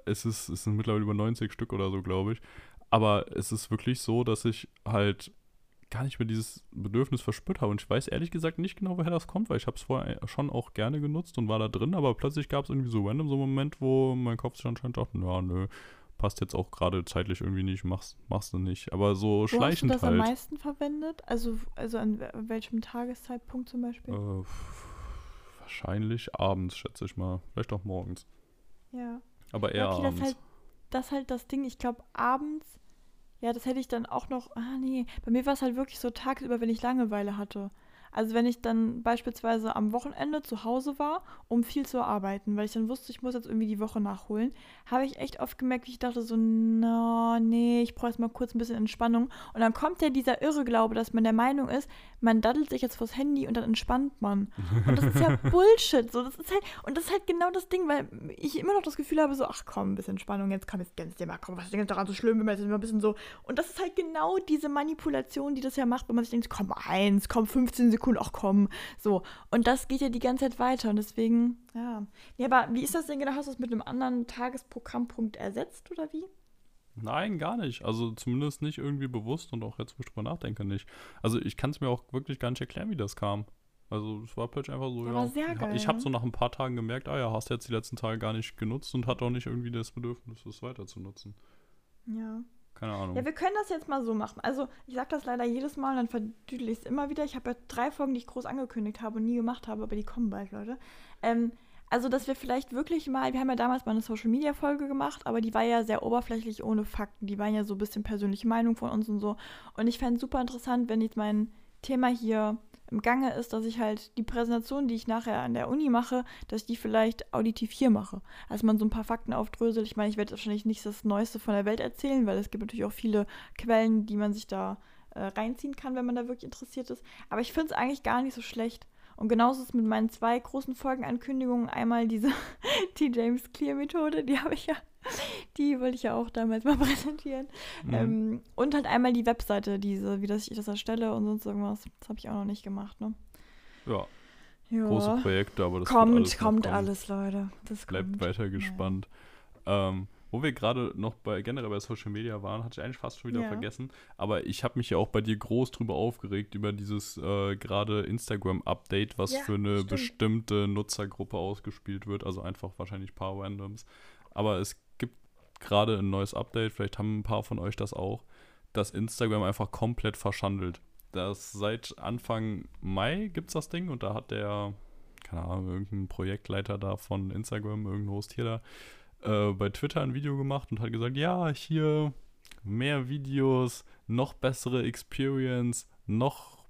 es, ist, es sind mittlerweile über 90 Stück oder so, glaube ich. Aber es ist wirklich so, dass ich halt gar nicht mehr dieses Bedürfnis verspürt habe. Und ich weiß ehrlich gesagt nicht genau, woher das kommt, weil ich habe es vorher schon auch gerne genutzt und war da drin, aber plötzlich gab es irgendwie so random so einen Moment, wo mein Kopf sich anscheinend dachte, ja, nö, passt jetzt auch gerade zeitlich irgendwie nicht, machst, machst du nicht. Aber so Wo hast du schleichend das am halt. meisten verwendet? Also, also an we- welchem Tageszeitpunkt zum Beispiel? Äh, wahrscheinlich abends, schätze ich mal. Vielleicht auch morgens. Ja. Aber eher Ja, okay, das abends. ist halt das, ist halt das Ding. Ich glaube, abends, ja, das hätte ich dann auch noch. Ah, nee. Bei mir war es halt wirklich so tagsüber, wenn ich Langeweile hatte. Also, wenn ich dann beispielsweise am Wochenende zu Hause war, um viel zu arbeiten, weil ich dann wusste, ich muss jetzt irgendwie die Woche nachholen, habe ich echt oft gemerkt, wie ich dachte so, no, nee, ich brauche jetzt mal kurz ein bisschen Entspannung. Und dann kommt ja dieser Irrglaube, dass man der Meinung ist, man daddelt sich jetzt vors Handy und dann entspannt man. Und das ist ja *laughs* Bullshit. So, das ist halt, und das ist halt genau das Ding, weil ich immer noch das Gefühl habe, so, ach komm, ein bisschen Entspannung, jetzt komm, jetzt gönnst dir mal, komm, was ist denn daran so schlimm, wenn man jetzt mal ein bisschen so. Und das ist halt genau diese Manipulation, die das ja macht, wenn man sich denkt, komm, eins, komm, 15 Sekunden, ach komm. So. Und das geht ja die ganze Zeit weiter. Und deswegen, ja. Ja, aber wie ist das denn genau? Hast du es mit einem anderen Tagesprogrammpunkt ersetzt oder wie? Nein, gar nicht. Also zumindest nicht irgendwie bewusst und auch jetzt, wo ich drüber nachdenke, nicht. Also ich kann es mir auch wirklich gar nicht erklären, wie das kam. Also es war plötzlich einfach so, Ja, ja. ich- habe so nach ein paar Tagen gemerkt, ah ja, hast jetzt die letzten Tage gar nicht genutzt und hat auch nicht irgendwie das Bedürfnis, es weiter zu nutzen. Ja. Keine Ahnung. Ja, wir können das jetzt mal so machen. Also, ich sage das leider jedes Mal, dann verdüdel ich es immer wieder. Ich habe ja drei Folgen, die ich groß angekündigt habe und nie gemacht habe, aber die kommen bald, Leute. Ähm, also, dass wir vielleicht wirklich mal, wir haben ja damals mal eine Social-Media-Folge gemacht, aber die war ja sehr oberflächlich ohne Fakten. Die waren ja so ein bisschen persönliche Meinung von uns und so. Und ich fände es super interessant, wenn jetzt mein Thema hier im Gange ist, dass ich halt die Präsentation, die ich nachher an der Uni mache, dass ich die vielleicht auditiv hier mache. Also man so ein paar Fakten aufdröselt. Ich meine, ich werde wahrscheinlich nicht das Neueste von der Welt erzählen, weil es gibt natürlich auch viele Quellen, die man sich da äh, reinziehen kann, wenn man da wirklich interessiert ist. Aber ich finde es eigentlich gar nicht so schlecht. Und genauso ist es mit meinen zwei großen Folgenankündigungen. Einmal diese *laughs* die James Clear Methode, die habe ich ja, *laughs* die wollte ich ja auch damals mal *laughs* präsentieren. Mhm. Ähm, und halt einmal die Webseite, diese, wie das ich das erstelle und sonst irgendwas. Das habe ich auch noch nicht gemacht, ne? ja, Ja. große Projekte, aber das kommt, alles kommt alles, Leute. Das Bleibt kommt. weiter gespannt. Ähm, wo wir gerade noch bei generell bei Social Media waren, hatte ich eigentlich fast schon wieder Ja. vergessen. Aber ich habe mich ja auch bei dir groß drüber aufgeregt, über dieses äh, gerade Instagram-Update, was Ja, für eine stimmt. bestimmte Nutzergruppe ausgespielt wird. Also einfach wahrscheinlich ein paar Randoms. Aber es gibt gerade ein neues Update, vielleicht haben ein paar von euch das auch, dass Instagram einfach komplett verschandelt. Das seit Anfang Mai gibt es das Ding und da hat der, keine Ahnung, irgendein Projektleiter da von Instagram, irgendein Host hier da, äh, bei Twitter ein Video gemacht und hat gesagt, ja, hier mehr Videos, noch bessere Experience, noch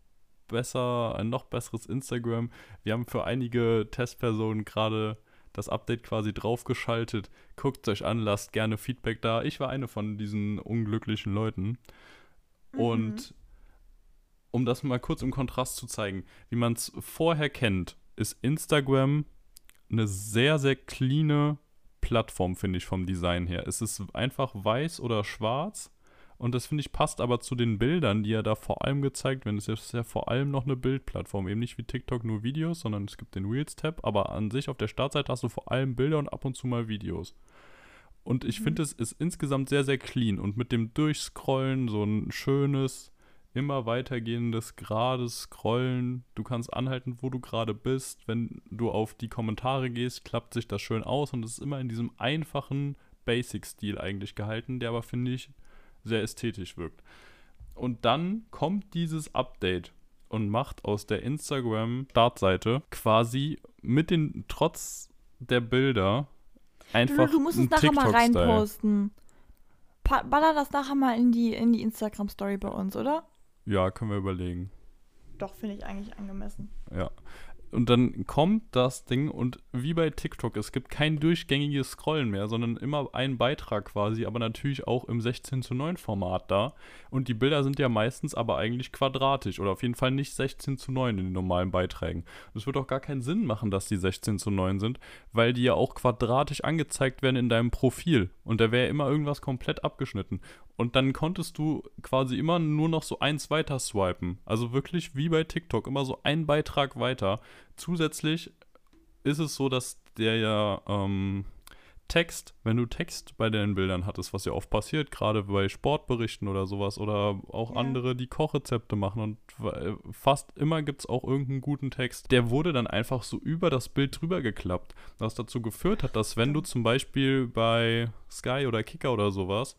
besser, ein noch besseres Instagram. Wir haben für einige Testpersonen gerade das Update quasi draufgeschaltet. Guckt euch an, lasst gerne Feedback da. Ich war eine von diesen unglücklichen Leuten. Mhm. Und um das mal kurz im Kontrast zu zeigen, wie man es vorher kennt, ist Instagram eine sehr, sehr cleane Plattform, finde ich, vom Design her. Es ist einfach weiß oder schwarz und das, finde ich, passt aber zu den Bildern, die ja da vor allem gezeigt werden. Es ist ja vor allem noch eine Bildplattform, eben nicht wie TikTok nur Videos, sondern es gibt den Reels-Tab, aber an sich auf der Startseite hast du vor allem Bilder und ab und zu mal Videos. Und ich Mhm. finde, es ist insgesamt sehr, sehr clean und mit dem Durchscrollen so ein schönes, immer weitergehendes, gerades Scrollen. Du kannst anhalten, wo du gerade bist. Wenn du auf die Kommentare gehst, klappt sich das schön aus und es ist immer in diesem einfachen Basic-Stil eigentlich gehalten, der aber, finde ich, sehr ästhetisch wirkt. Und dann kommt dieses Update und macht aus der Instagram-Startseite quasi mit den, trotz der Bilder, einfach du, du musst es nachher mal reinposten. Pa baller das nachher mal in die, in die Instagram-Story bei uns, oder? Ja, können wir überlegen. Doch, finde ich eigentlich angemessen. Ja. Und dann kommt das Ding und wie bei TikTok, es gibt kein durchgängiges Scrollen mehr, sondern immer ein Beitrag quasi, aber natürlich auch im 16 zu 9 Format da. Und die Bilder sind ja meistens aber eigentlich quadratisch oder auf jeden Fall nicht 16 zu 9 in den normalen Beiträgen. Es wird auch gar keinen Sinn machen, dass die 16 zu 9 sind, weil die ja auch quadratisch angezeigt werden in deinem Profil. Und da wäre immer irgendwas komplett abgeschnitten. Und dann konntest du quasi immer nur noch so eins weiter swipen. Also wirklich wie bei TikTok, immer so ein Beitrag weiter. Zusätzlich ist es so, dass der ja ähm, Text, wenn du Text bei deinen Bildern hattest, was ja oft passiert, gerade bei Sportberichten oder sowas oder auch ja. andere, die Kochrezepte machen und äh, fast immer gibt es auch irgendeinen guten Text, der wurde dann einfach so über das Bild drüber geklappt, was dazu geführt hat, dass wenn du zum Beispiel bei Sky oder Kicker oder sowas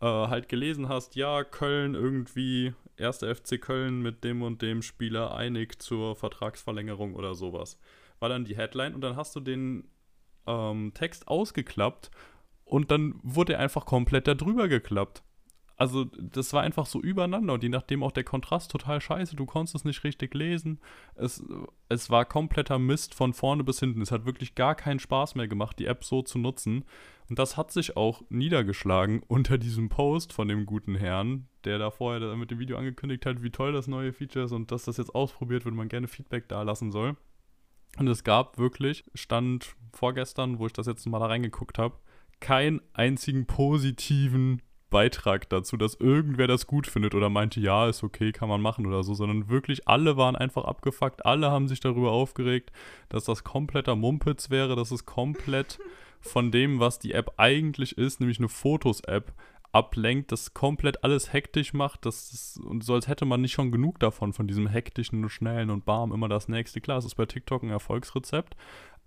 äh, halt gelesen hast, ja, Köln irgendwie, erster FC Köln mit dem und dem Spieler einig zur Vertragsverlängerung oder sowas. War dann die Headline und dann hast du den ähm, Text ausgeklappt und dann wurde er einfach komplett darüber geklappt. Also das war einfach so übereinander und je nachdem auch der Kontrast total scheiße. Du konntest es nicht richtig lesen. Es, es war kompletter Mist von vorne bis hinten. Es hat wirklich gar keinen Spaß mehr gemacht, die App so zu nutzen. Und das hat sich auch niedergeschlagen *laughs* unter diesem Post von dem guten Herrn, der da vorher mit dem Video angekündigt hat, wie toll das neue Feature ist und dass das jetzt ausprobiert wird man gerne Feedback da lassen soll. Und es gab wirklich, stand vorgestern, wo ich das jetzt mal da reingeguckt habe, keinen einzigen positiven Beitrag dazu, dass irgendwer das gut findet oder meinte, ja, ist okay, kann man machen oder so, sondern wirklich alle waren einfach abgefuckt, alle haben sich darüber aufgeregt, dass das kompletter Mumpitz wäre, dass es komplett *laughs* von dem, was die App eigentlich ist, nämlich eine Fotos-App, ablenkt, das komplett alles hektisch macht, das ist, und so als hätte man nicht schon genug davon, von diesem hektischen und schnellen und bam, immer das nächste. Klar, es ist bei TikTok ein Erfolgsrezept,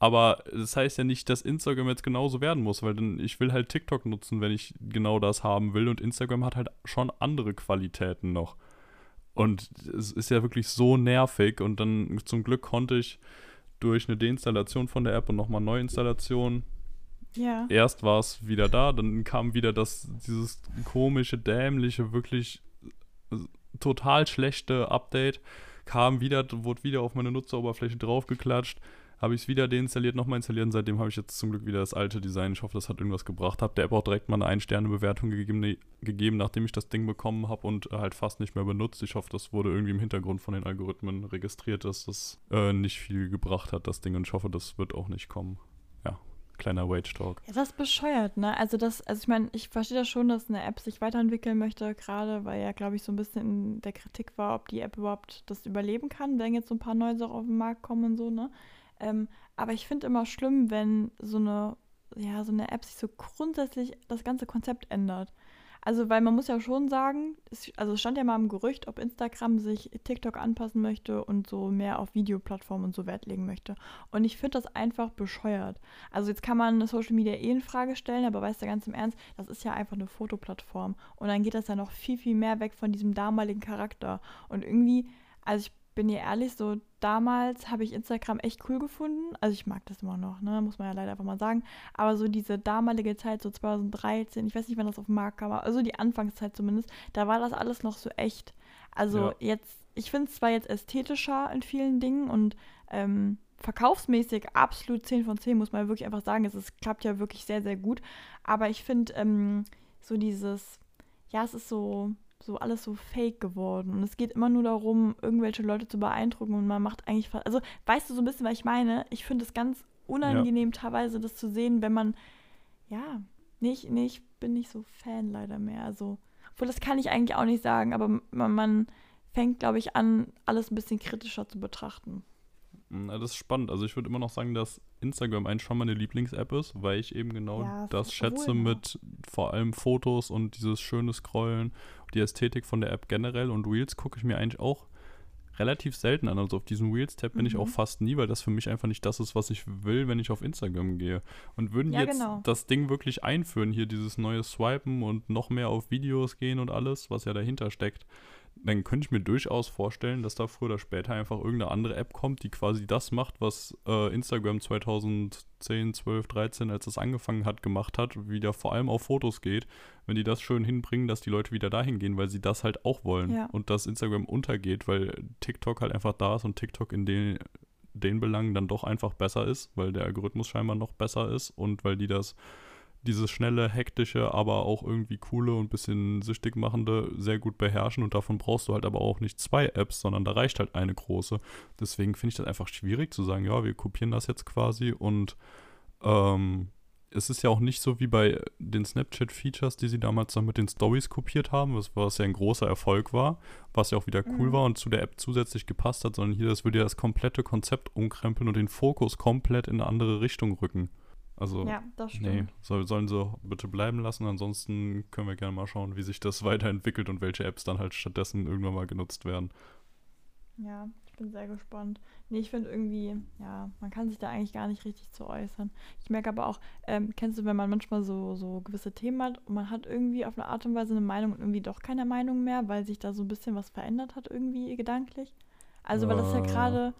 aber das heißt ja nicht, dass Instagram jetzt genauso werden muss, weil dann ich will halt TikTok nutzen, wenn ich genau das haben will und Instagram hat halt schon andere Qualitäten noch. Und es ist ja wirklich so nervig und dann zum Glück konnte ich durch eine Deinstallation von der App und nochmal Neuinstallation ja. Erst war es wieder da, dann kam wieder das, dieses komische, dämliche, wirklich total schlechte Update. Kam wieder, wurde wieder auf meine Nutzeroberfläche draufgeklatscht. Habe ich es wieder deinstalliert, nochmal installiert und seitdem habe ich jetzt zum Glück wieder das alte Design. Ich hoffe, das hat irgendwas gebracht. Habe der App auch direkt mal eine Ein-Sterne-Bewertung gegeben, ne, gegeben, nachdem ich das Ding bekommen habe und halt fast nicht mehr benutzt. Ich hoffe, das wurde irgendwie im Hintergrund von den Algorithmen registriert, dass das äh, nicht viel gebracht hat, das Ding. Und ich hoffe, das wird auch nicht kommen kleiner Wage Talk. Ja, das ist bescheuert, ne? Also das, also ich meine, ich verstehe das schon, dass eine App sich weiterentwickeln möchte, gerade weil ja, glaube ich, so ein bisschen in der Kritik war, ob die App überhaupt das überleben kann, wenn jetzt so ein paar neue Sachen auf den Markt kommen und so, ne? Ähm, aber ich finde immer schlimm, wenn so eine, ja, so eine App sich so grundsätzlich das ganze Konzept ändert. Also, weil man muss ja schon sagen, es, also stand ja mal im Gerücht, ob Instagram sich TikTok anpassen möchte und so mehr auf Videoplattformen und so Wert legen möchte. Und ich finde das einfach bescheuert. Also jetzt kann man Social Media eh in Frage stellen, aber weißt du ganz im Ernst, das ist ja einfach eine Fotoplattform. Und dann geht das ja noch viel, viel mehr weg von diesem damaligen Charakter. Und irgendwie, also ich bin dir ehrlich, so damals habe ich Instagram echt cool gefunden. Also ich mag das immer noch, ne? Muss man ja leider einfach mal sagen. Aber so diese damalige Zeit, so 2013, ich weiß nicht, wann das auf den Markt kam, also die Anfangszeit zumindest, da war das alles noch so echt. Also ja. jetzt, ich finde es zwar jetzt ästhetischer in vielen Dingen und ähm, verkaufsmäßig absolut 10 von 10, muss man wirklich einfach sagen. Es, es klappt ja wirklich sehr, sehr gut. Aber ich finde ähm, so dieses, ja, es ist so so alles so fake geworden. Und es geht immer nur darum, irgendwelche Leute zu beeindrucken und man macht eigentlich. Also, weißt du so ein bisschen, was ich meine? Ich finde es ganz unangenehm, ja. teilweise das zu sehen, wenn man. Ja, nicht, nee, ich bin nicht so Fan leider mehr. Also, obwohl das kann ich eigentlich auch nicht sagen, aber man, man fängt, glaube ich, an, alles ein bisschen kritischer zu betrachten. Na, das ist spannend. Also ich würde immer noch sagen, dass Instagram eigentlich schon meine Lieblings-App ist, weil ich eben genau ja, das schätze cool, mit vor allem Fotos und dieses schöne Scrollen, die Ästhetik von der App generell und Reels gucke ich mir eigentlich auch relativ selten an. Also auf diesem Reels-Tab mhm. bin ich auch mhm. fast nie, weil das für mich einfach nicht das ist, was ich will, wenn ich auf Instagram gehe. Und würden ja, jetzt genau. das Ding wirklich einführen, hier dieses neue Swipen und noch mehr auf Videos gehen und alles, was ja dahinter steckt, dann könnte ich mir durchaus vorstellen, dass da früher oder später einfach irgendeine andere App kommt, die quasi das macht, was äh, Instagram 2010, 12, 13, als es angefangen hat, gemacht hat, wieder vor allem auf Fotos geht, wenn die das schön hinbringen, dass die Leute wieder dahin gehen, weil sie das halt auch wollen ja. und dass Instagram untergeht, weil TikTok halt einfach da ist und TikTok in den den Belangen dann doch einfach besser ist, weil der Algorithmus scheinbar noch besser ist und weil die das dieses schnelle, hektische, aber auch irgendwie coole und bisschen süchtig machende sehr gut beherrschen und davon brauchst du halt aber auch nicht zwei Apps, sondern da reicht halt eine große. Deswegen finde ich das einfach schwierig zu sagen, ja, wir kopieren das jetzt quasi und ähm, es ist ja auch nicht so wie bei den Snapchat-Features, die sie damals dann mit den Stories kopiert haben, was, was ja ein großer Erfolg war, was ja auch wieder cool mhm. war und zu der App zusätzlich gepasst hat, sondern hier, das würde ja das komplette Konzept umkrempeln und den Fokus komplett in eine andere Richtung rücken. Also, ja, das stimmt. nee, soll, sollen sie bitte bleiben lassen. Ansonsten können wir gerne mal schauen, wie sich das *laughs* weiterentwickelt und welche Apps dann halt stattdessen irgendwann mal genutzt werden. Ja, ich bin sehr gespannt. Nee, ich finde irgendwie, ja, man kann sich da eigentlich gar nicht richtig zu äußern. Ich merke aber auch, ähm, kennst du, wenn man manchmal so, so gewisse Themen hat und man hat irgendwie auf eine Art und Weise eine Meinung und irgendwie doch keine Meinung mehr, weil sich da so ein bisschen was verändert hat, irgendwie gedanklich. Also, weil das ja äh. gerade,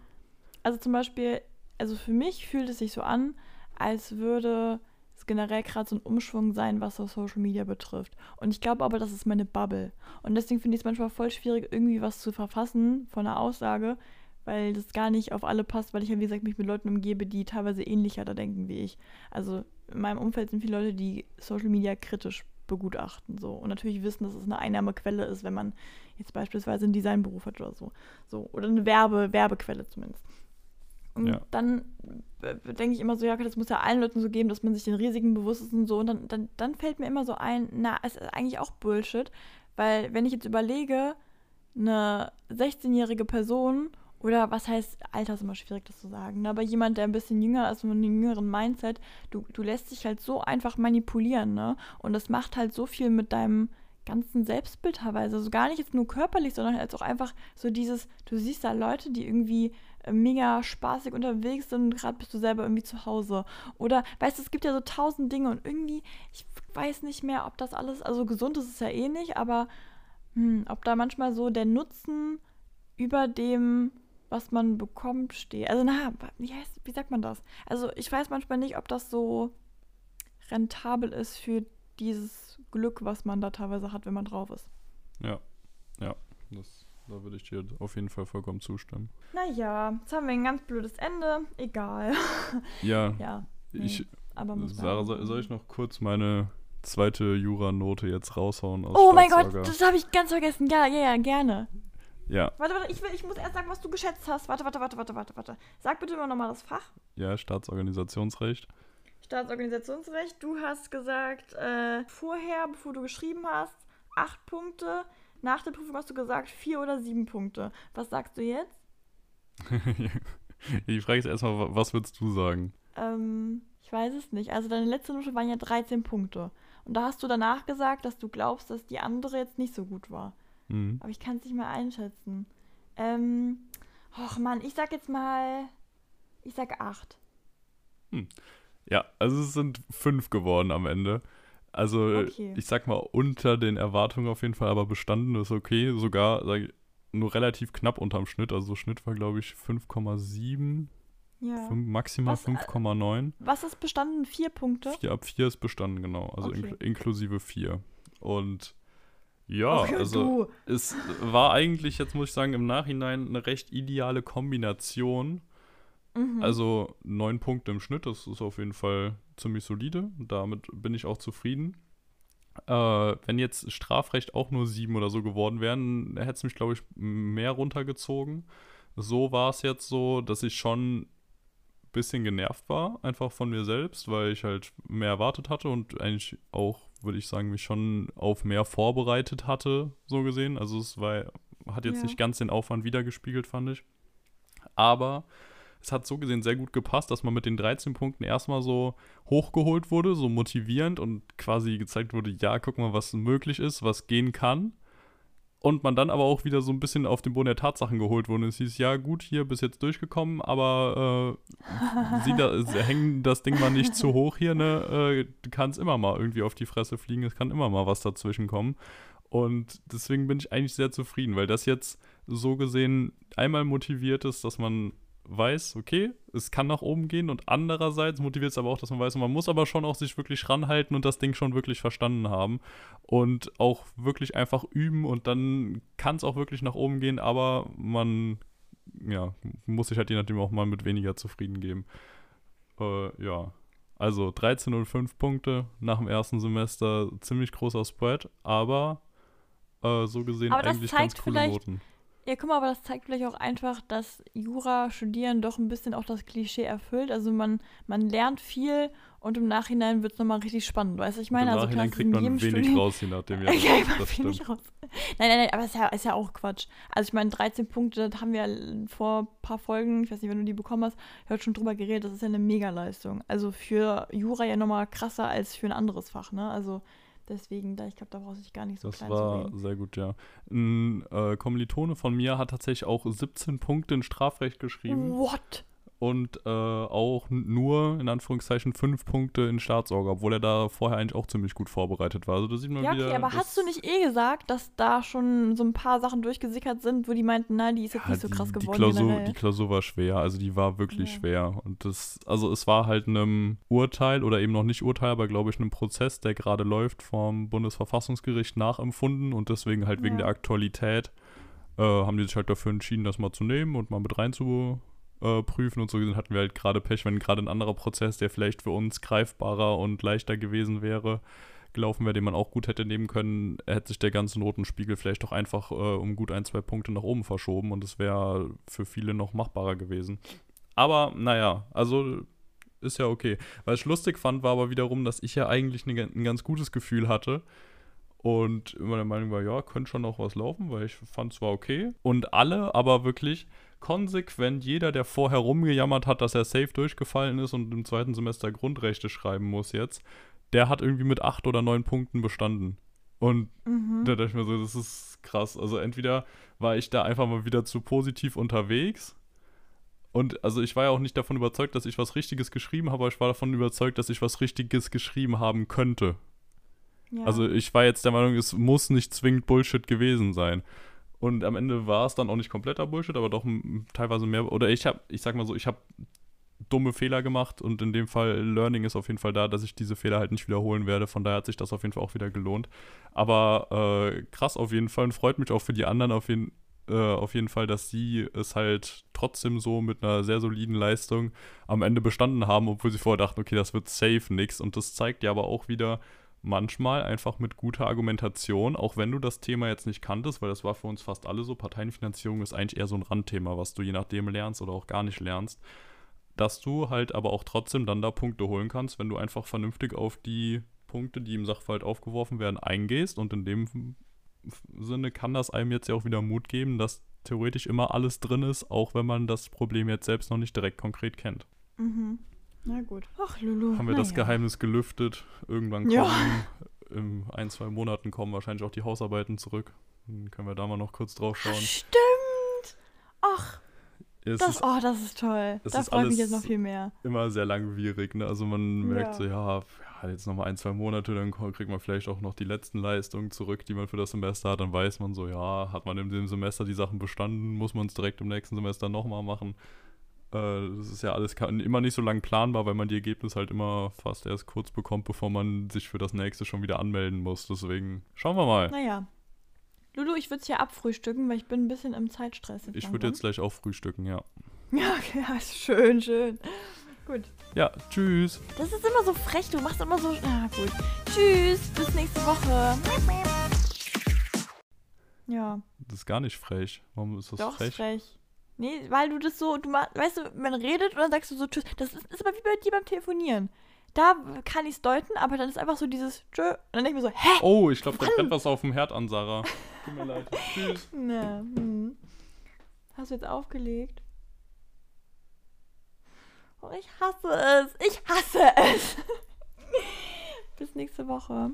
also zum Beispiel, also für mich fühlt es sich so an, als würde es generell gerade so ein Umschwung sein, was so Social Media betrifft. Und ich glaube aber, das ist meine Bubble. Und deswegen finde ich es manchmal voll schwierig, irgendwie was zu verfassen von einer Aussage, weil das gar nicht auf alle passt, weil ich ja, wie gesagt, mich mit Leuten umgebe, die teilweise ähnlicher da denken wie ich. Also in meinem Umfeld sind viele Leute, die Social Media kritisch begutachten so und natürlich wissen, dass es eine Einnahmequelle ist, wenn man jetzt beispielsweise einen Designberuf hat oder so, so oder eine Werbe Werbequelle zumindest. Und ja. dann äh, denke ich immer so, ja, das muss ja allen Leuten so geben, dass man sich den Risiken bewusst ist und so. Und dann, dann, dann fällt mir immer so ein, na, es ist eigentlich auch Bullshit. Weil wenn ich jetzt überlege, eine 16-jährige Person oder was heißt, Alter ist immer schwierig, das zu sagen, ne? aber jemand, der ein bisschen jünger ist, mit einem jüngeren Mindset, du, du lässt dich halt so einfach manipulieren, ne? Und das macht halt so viel mit deinem ganzen Selbstbild teilweise. Also gar nicht jetzt nur körperlich, sondern halt auch einfach so dieses, du siehst da Leute, die irgendwie äh, mega spaßig unterwegs sind und gerade bist du selber irgendwie zu Hause. Oder, weißt du, es gibt ja so tausend Dinge und irgendwie, ich weiß nicht mehr, ob das alles, also gesund ist es ja eh nicht, aber hm, ob da manchmal so der Nutzen über dem, was man bekommt, steht. Also, na, wie, heißt, wie sagt man das? Also, ich weiß manchmal nicht, ob das so rentabel ist für dieses Glück, was man da teilweise hat, wenn man drauf ist. Ja, ja, das da würde ich dir auf jeden Fall vollkommen zustimmen. Naja, jetzt haben wir ein ganz blödes Ende. Egal. *laughs* Ja. ja. Nee, ich, aber Sarah, soll, soll ich noch kurz meine zweite Juranote jetzt raushauen aus Oh mein Gott, das habe ich ganz vergessen. Ja, ja, ja, gerne. Ja. Warte, warte, ich, will, ich muss erst sagen, was du geschätzt hast. Warte, warte, warte, warte, warte, warte. Sag bitte immer nochmal das Fach. Ja, Staatsorganisationsrecht. Staatsorganisationsrecht. Du hast gesagt, äh, vorher, bevor du geschrieben hast, acht Punkte. Nach der Prüfung hast du gesagt vier oder sieben Punkte. Was sagst du jetzt? *laughs* Die Frage ist erstmal, was würdest du sagen? Ähm, ich weiß es nicht. Also deine letzte Note waren ja 13 Punkte. Und da hast du danach gesagt, dass du glaubst, dass die andere jetzt nicht so gut war. Mhm. Aber ich kann es nicht mehr einschätzen. Ähm, och Mann, ich sag jetzt mal, ich sag acht. Hm. Ja, also es sind fünf geworden am Ende. Also okay. ich sag mal unter den Erwartungen auf jeden Fall, aber bestanden ist okay. Sogar ich, nur relativ knapp unterm Schnitt. Also Schnitt war glaube ich 5,7. Ja. maximal 5,9. Äh, was ist bestanden? Vier Punkte? Vier, ab vier ist bestanden, genau. Also okay. inkl inklusive vier. Und ja, okay, also du. es war eigentlich, jetzt muss ich sagen, im Nachhinein eine recht ideale Kombination Mhm. Also neun Punkte im Schnitt, das ist auf jeden Fall ziemlich solide. Damit bin ich auch zufrieden. Äh, wenn jetzt Strafrecht auch nur sieben oder so geworden wären, hätte es mich, glaube ich, mehr runtergezogen. So war es jetzt so, dass ich schon ein bisschen genervt war, einfach von mir selbst, weil ich halt mehr erwartet hatte und eigentlich auch, würde ich sagen, mich schon auf mehr vorbereitet hatte, so gesehen. Also es war, hat jetzt ja. nicht ganz den Aufwand wiedergespiegelt, fand ich. Aber es hat so gesehen sehr gut gepasst, dass man mit den 13 Punkten erstmal so hochgeholt wurde, so motivierend und quasi gezeigt wurde, ja, guck mal, was möglich ist, was gehen kann. Und man dann aber auch wieder so ein bisschen auf den Boden der Tatsachen geholt wurde. Es hieß, ja, gut, hier bis jetzt durchgekommen, aber äh, sie da, *laughs* hängen das Ding mal nicht zu hoch hier, ne? Äh, du kannst immer mal irgendwie auf die Fresse fliegen, es kann immer mal was dazwischen kommen. Und deswegen bin ich eigentlich sehr zufrieden, weil das jetzt so gesehen einmal motiviert ist, dass man weiß, okay, es kann nach oben gehen und andererseits motiviert es aber auch, dass man weiß, man muss aber schon auch sich wirklich ranhalten und das Ding schon wirklich verstanden haben und auch wirklich einfach üben und dann kann es auch wirklich nach oben gehen, aber man ja, muss ich halt je nachdem auch mal mit weniger zufrieden geben. Äh, ja. Also 13,05 Punkte nach dem ersten Semester, ziemlich großer Spread, aber äh, so gesehen Aber eigentlich ganz coole Noten. Ja, guck mal, aber das zeigt vielleicht auch einfach, dass Jura studieren doch ein bisschen auch das Klischee erfüllt. Also man, man lernt viel und im Nachhinein wird es nochmal richtig spannend. Weißt du, ich meine, Im also Nachhinein kriegt man wenig Studium raus, je nachdem. Ja, *laughs* Ja, das, das stimmt. raus. Nein, nein, nein, aber ist ja, ist ja auch Quatsch. Also ich meine, 13 Punkte, das haben wir vor ein paar Folgen, ich weiß nicht, wenn du die bekommen hast, heute schon drüber geredet, das ist ja eine Megaleistung. Also für Jura ja nochmal krasser als für ein anderes Fach, ne? Also deswegen, da ich glaube, da brauchst du dich gar nicht so Das klein zu war sehr gut, ja. Ein äh, Kommilitone von mir hat tatsächlich auch 17 Punkte in Strafrecht geschrieben What? Und äh, auch nur, in Anführungszeichen, 5 Punkte in Staatsorga, obwohl er da vorher eigentlich auch ziemlich gut vorbereitet war. Also da sieht man Ja, wieder. okay, aber das- hast du nicht eh gesagt, dass da schon so ein paar Sachen durchgesickert sind, wo die meinten, na, die ist jetzt Ja, nicht so die, krass die geworden Klausur, generell? die Klausur war schwer, also die war wirklich Ja. schwer. Und das, also es war halt einem Urteil oder eben noch nicht Urteil, aber glaube ich einem Prozess, der gerade läuft vom Bundesverfassungsgericht nachempfunden und deswegen halt wegen Ja. der Aktualität äh, haben die sich halt dafür entschieden, das mal zu nehmen und mal mit reinzuprüfen und so gesehen hatten wir halt gerade Pech, wenn gerade ein anderer Prozess, der vielleicht für uns greifbarer und leichter gewesen wäre, gelaufen wäre, den man auch gut hätte nehmen können, hätte sich der ganze Notenspiegel vielleicht doch einfach äh, um gut ein, zwei Punkte nach oben verschoben und es wäre für viele noch machbarer gewesen. Aber naja, also ist ja okay. Was ich lustig fand, war aber wiederum, dass ich ja eigentlich ne, ein ganz gutes Gefühl hatte und immer der Meinung war, ja, könnte schon noch was laufen, weil ich fand es war okay. Und alle aber wirklich konsequent, jeder, der vorher rumgejammert hat, dass er safe durchgefallen ist und im zweiten Semester Grundrechte schreiben muss jetzt, der hat irgendwie mit acht oder neun Punkten bestanden. Und Mhm. da dachte ich mir so, das ist krass. Also entweder war ich da einfach mal wieder zu positiv unterwegs. Und also ich war ja auch nicht davon überzeugt, dass ich was Richtiges geschrieben habe, aber ich war davon überzeugt, dass ich was Richtiges geschrieben haben könnte. Ja. Also ich war jetzt der Meinung, es muss nicht zwingend Bullshit gewesen sein. Und am Ende war es dann auch nicht kompletter Bullshit, aber doch teilweise mehr. Oder ich habe, ich sag mal so, ich habe dumme Fehler gemacht und in dem Fall Learning ist auf jeden Fall da, dass ich diese Fehler halt nicht wiederholen werde. Von daher hat sich das auf jeden Fall auch wieder gelohnt. Aber äh, krass auf jeden Fall und freut mich auch für die anderen auf jeden, äh, auf jeden Fall, dass sie es halt trotzdem so mit einer sehr soliden Leistung am Ende bestanden haben, obwohl sie vorher dachten, okay, das wird safe nix. Und das zeigt ja aber auch wieder, manchmal einfach mit guter Argumentation, auch wenn du das Thema jetzt nicht kanntest, weil das war für uns fast alle so, Parteienfinanzierung ist eigentlich eher so ein Randthema, was du je nachdem lernst oder auch gar nicht lernst, dass du halt aber auch trotzdem dann da Punkte holen kannst, wenn du einfach vernünftig auf die Punkte, die im Sachverhalt aufgeworfen werden, eingehst und in dem Sinne kann das einem jetzt ja auch wieder Mut geben, dass theoretisch immer alles drin ist, auch wenn man das Problem jetzt selbst noch nicht direkt konkret kennt. Mhm. Na gut. Ach, Lulu. Haben wir das naja. Geheimnis gelüftet. Irgendwann Ja. kommen, in ein, zwei Monaten kommen wahrscheinlich auch die Hausarbeiten zurück. Dann können wir da mal noch kurz drauf schauen. Stimmt. Ach, Es das, ist oh, das ist toll. Da ist freue ich mich jetzt noch viel mehr. immer sehr langwierig. Ne? Also man merkt Ja. so, ja, ja, jetzt nochmal ein, zwei Monate, dann kriegt man vielleicht auch noch die letzten Leistungen zurück, die man für das Semester hat. Dann weiß man so, ja, hat man in dem Semester die Sachen bestanden, muss man es direkt im nächsten Semester nochmal machen. Äh, Das ist ja alles immer nicht so lang planbar, weil man die Ergebnisse halt immer fast erst kurz bekommt, bevor man sich für das nächste schon wieder anmelden muss. Deswegen schauen wir mal. Naja. Lulu, ich würde es hier abfrühstücken, weil ich bin ein bisschen im Zeitstress. Jetzt Ich würde jetzt gleich auch frühstücken, ja. *laughs* Ja, okay, ja, schön, schön. Gut. Ja, tschüss. Das ist immer so frech, du machst immer so. Ah, gut. Tschüss, bis nächste Woche. Ja, Das ist gar nicht frech. Warum ist das doch, frech? frech. Nee, weil du das so, du weißt du, man redet und dann sagst du so Tschüss. Das ist, ist aber wie bei dir beim Telefonieren. Da kann ich es deuten, aber dann ist einfach so dieses Tschö. Und dann denke ich mir so, hä? Oh, ich glaube, da brennt was auf dem Herd an, Sarah. *laughs* Tut mir leid. Tschüss. Na, hm. Hast du jetzt aufgelegt? Oh, ich hasse es. Ich hasse es. *laughs* Bis nächste Woche.